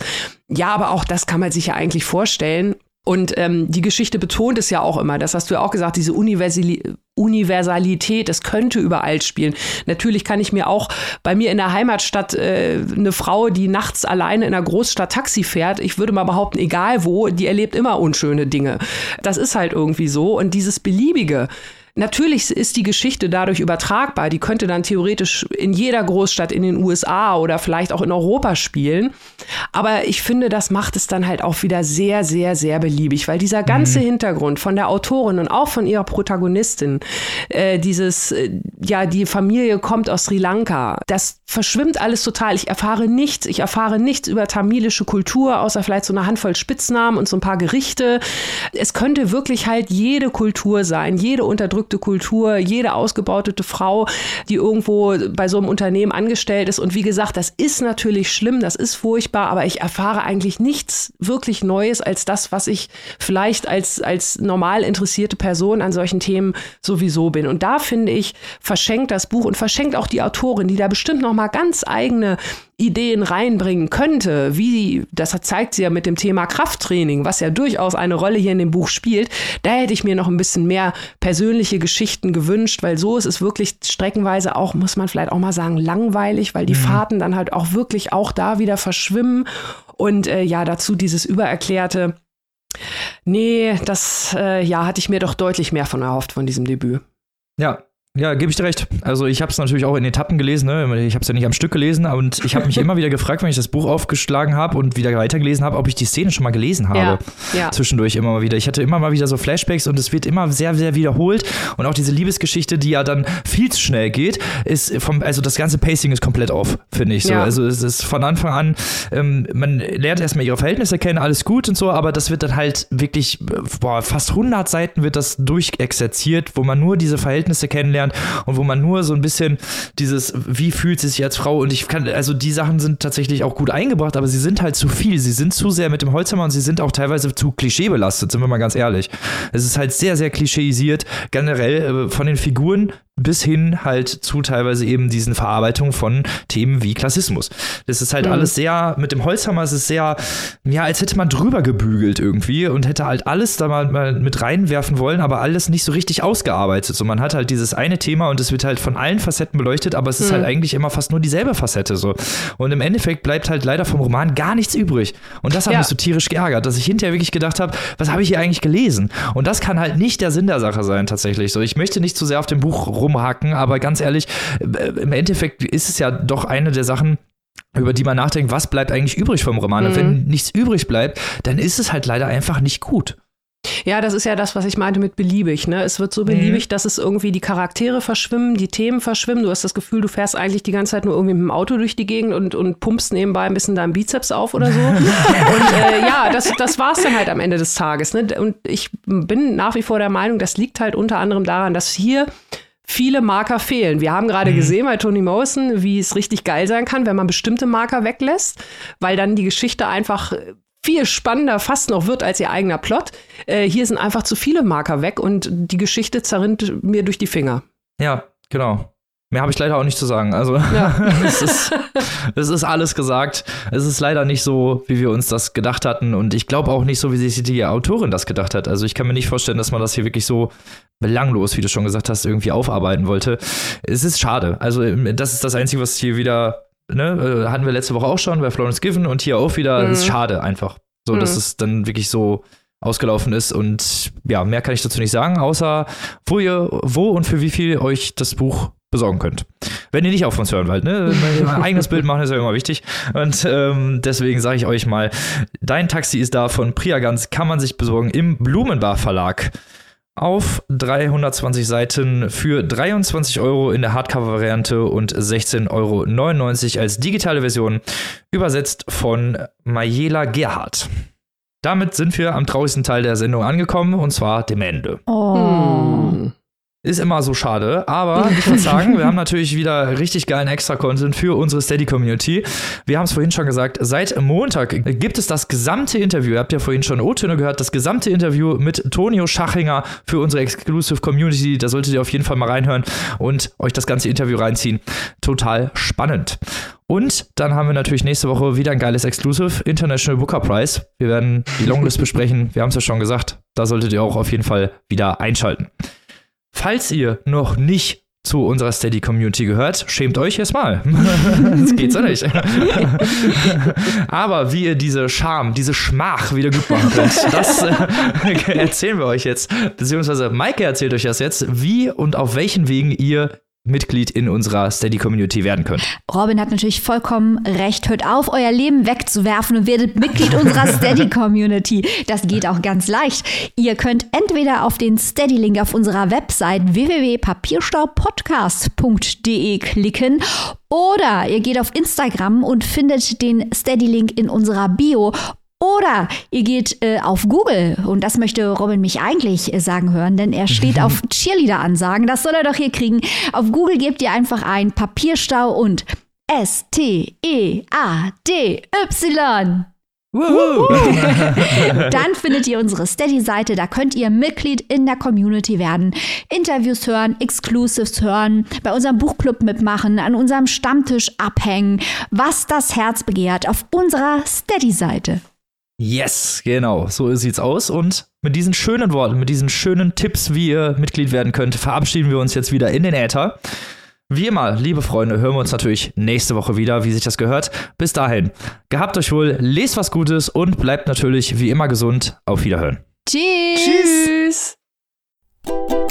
Ja, aber auch das kann man sich ja eigentlich vorstellen Und ähm, die Geschichte betont es ja auch immer, das hast du ja auch gesagt, diese Universali Universalität, es könnte überall spielen. Natürlich kann ich mir auch bei mir in der Heimatstadt äh, eine Frau, die nachts alleine in einer Großstadt Taxi fährt, ich würde mal behaupten, egal wo, die erlebt immer unschöne Dinge. Das ist halt irgendwie so. Und dieses Beliebige, Natürlich ist die Geschichte dadurch übertragbar. Die könnte dann theoretisch in jeder Großstadt in den USA oder vielleicht auch in Europa spielen. Aber ich finde, das macht es dann halt auch wieder sehr, sehr, sehr beliebig, weil dieser ganze mhm. Hintergrund von der Autorin und auch von ihrer Protagonistin, äh, dieses, äh, ja, die Familie kommt aus Sri Lanka, das verschwimmt alles total. Ich erfahre nichts, ich erfahre nichts über tamilische Kultur, außer vielleicht so eine Handvoll Spitznamen und so ein paar Gerichte. Es könnte wirklich halt jede Kultur sein, jede Unterdrückung unterdrückte Kultur, jede ausgebeutete Frau, die irgendwo bei so einem Unternehmen angestellt ist. Und wie gesagt, das ist natürlich schlimm, das ist furchtbar, aber ich erfahre eigentlich nichts wirklich Neues als das, was ich vielleicht als, als normal interessierte Person an solchen Themen sowieso bin. Und da finde ich, verschenkt das Buch und verschenkt auch die Autorin, die da bestimmt noch mal ganz eigene Ideen reinbringen könnte, wie, das zeigt sie ja mit dem Thema Krafttraining, was ja durchaus eine Rolle hier in dem Buch spielt, da hätte ich mir noch ein bisschen mehr persönliche Geschichten gewünscht, weil so ist es wirklich streckenweise auch, muss man vielleicht auch mal sagen, langweilig, weil die mhm. Fahrten dann halt auch wirklich auch da wieder verschwimmen und äh, ja, dazu dieses übererklärte, nee, das, äh, ja, hatte ich mir doch deutlich mehr von erhofft von diesem Debüt. Ja, ja, gebe ich dir recht. Also ich habe es natürlich auch in Etappen gelesen, ne? ich habe es ja nicht am Stück gelesen und ich habe mich immer wieder gefragt, wenn ich das Buch aufgeschlagen habe und wieder weitergelesen habe, ob ich die Szene schon mal gelesen habe. Ja, ja. Zwischendurch immer mal wieder. Ich hatte immer mal wieder so Flashbacks und es wird immer sehr, sehr wiederholt und auch diese Liebesgeschichte, die ja dann viel zu schnell geht, ist vom, also das ganze Pacing ist komplett off, finde ich so. Ja. Also es ist von Anfang an, ähm, man lernt erstmal ihre Verhältnisse kennen, alles gut und so, aber das wird dann halt wirklich, boah, fast 100 Seiten wird das durchexerziert, wo man nur diese Verhältnisse kennenlernt kennenlernt und wo man nur so ein bisschen dieses, wie fühlt sie sich als Frau und ich kann, also die Sachen sind tatsächlich auch gut eingebracht, aber sie sind halt zu viel. Sie sind zu sehr mit dem Holzhammer und sie sind auch teilweise zu klischeebelastet, sind wir mal ganz ehrlich. Es ist halt sehr, sehr klischeisiert, generell äh, von den Figuren bis hin halt zu teilweise eben diesen Verarbeitungen von Themen wie Klassismus. Das ist halt mhm. alles sehr, mit dem Holzhammer ist es sehr, ja, als hätte man drüber gebügelt irgendwie und hätte halt alles da mal, mit reinwerfen wollen, aber alles nicht so richtig ausgearbeitet. So, man hat halt dieses eine Thema und es wird halt von allen Facetten beleuchtet, aber es ist mhm. halt eigentlich immer fast nur dieselbe Facette so. Und im Endeffekt bleibt halt leider vom Roman gar nichts übrig. Und das hat ja. mich so tierisch geärgert, dass ich hinterher wirklich gedacht habe, was habe ich hier eigentlich gelesen? Und das kann halt nicht der Sinn der Sache sein tatsächlich. So, ich möchte nicht zu sehr auf dem Buch rumhacken, aber ganz ehrlich, äh, im Endeffekt ist es ja doch eine der Sachen, über die man nachdenkt, was bleibt eigentlich übrig vom Roman? Mhm. Und wenn nichts übrig bleibt, dann ist es halt leider einfach nicht gut. Ja, das ist ja das, was ich meinte mit beliebig. Ne? Es wird so beliebig, mhm. dass es irgendwie die Charaktere verschwimmen, die Themen verschwimmen. Du hast das Gefühl, du fährst eigentlich die ganze Zeit nur irgendwie mit dem Auto durch die Gegend und, und pumpst nebenbei ein bisschen deinen Bizeps auf oder so. und äh, ja, das, das war es dann halt am Ende des Tages. Ne? Und ich bin nach wie vor der Meinung, das liegt halt unter anderem daran, dass hier viele Marker fehlen. Wir haben gerade mhm. gesehen bei Toni Morrison, wie es richtig geil sein kann, wenn man bestimmte Marker weglässt, weil dann die Geschichte einfach viel spannender fast noch wird als ihr eigener Plot. Äh, hier sind einfach zu viele Marker weg und die Geschichte zerrinnt mir durch die Finger. Ja, genau. Mehr habe ich leider auch nicht zu sagen. Also ja. es, ist, es ist alles gesagt. Es ist leider nicht so, wie wir uns das gedacht hatten. Und ich glaube auch nicht so, wie sich die Autorin das gedacht hat. Also ich kann mir nicht vorstellen, dass man das hier wirklich so belanglos, wie du schon gesagt hast, irgendwie aufarbeiten wollte. Es ist schade. Also das ist das Einzige, was hier wieder ne, äh, hatten wir letzte Woche auch schon bei Florence Given und hier auch wieder. Mhm. Das ist schade einfach. So, mhm. dass es dann wirklich so ausgelaufen ist. Und ja, mehr kann ich dazu nicht sagen, außer wo ihr, wo und für wie viel euch das Buch besorgen könnt. Wenn ihr nicht auf uns hören wollt, ne? Mein eigenes Bild machen ist ja immer wichtig. Und ähm, deswegen sage ich euch mal, dein Taxi ist da von Priagans, kann man sich besorgen im Blumenbar Verlag auf 320 Seiten für 23 Euro in der Hardcover-Variante und 16,99 Euro als digitale Version, übersetzt von Mayela Gerhardt. Damit sind wir am traurigsten Teil der Sendung angekommen, und zwar dem Ende. Oh. Hm. Ist immer so schade, aber ich muss sagen, wir haben natürlich wieder richtig geilen Extra-Content für unsere Steady-Community. Wir haben es vorhin schon gesagt, seit Montag gibt es das gesamte Interview, ihr habt ja vorhin schon O-Töne gehört, das gesamte Interview mit Tonio Schachinger für unsere Exclusive Community. Da solltet ihr auf jeden Fall mal reinhören und euch das ganze Interview reinziehen. Total spannend. Und dann haben wir natürlich nächste Woche wieder ein geiles Exclusive, International Booker Prize. Wir werden die Longlist besprechen. Wir haben es ja schon gesagt. Da solltet ihr auch auf jeden Fall wieder einschalten. Falls ihr noch nicht zu unserer Steady Community gehört, schämt euch jetzt mal. das geht so nicht. Aber wie ihr diese Scham, diese Schmach wieder gut machen könnt, das äh, erzählen wir euch jetzt. Beziehungsweise Maike erzählt euch das jetzt, wie und auf welchen Wegen ihr Mitglied in unserer Steady-Community werden könnt. Robin hat natürlich vollkommen recht. Hört auf, euer Leben wegzuwerfen und werdet Mitglied unserer Steady-Community. Das geht auch ganz leicht. Ihr könnt entweder auf den Steady-Link auf unserer Website www.papierstaupodcast.de klicken oder ihr geht auf Instagram und findet den Steady-Link in unserer Bio oder ihr geht äh, auf Google, und das möchte Robin mich eigentlich äh, sagen hören, denn er steht auf Cheerleader-Ansagen. Das soll er doch hier kriegen. Auf Google gebt ihr einfach ein Papierstau und S-T-E-A-D-Y. Dann findet ihr unsere Steady-Seite, da könnt ihr Mitglied in der Community werden, Interviews hören, Exclusives hören, bei unserem Buchclub mitmachen, an unserem Stammtisch abhängen, was das Herz begehrt, auf unserer Steady-Seite. Yes, genau, so sieht's aus. Und mit diesen schönen Worten, mit diesen schönen Tipps, wie ihr Mitglied werden könnt, verabschieden wir uns jetzt wieder in den Äther. Wie immer, liebe Freunde, hören wir uns natürlich nächste Woche wieder, wie sich das gehört. Bis dahin, gehabt euch wohl, lest was Gutes und bleibt natürlich wie immer gesund. Auf Wiederhören. Tschüss. Tschüss.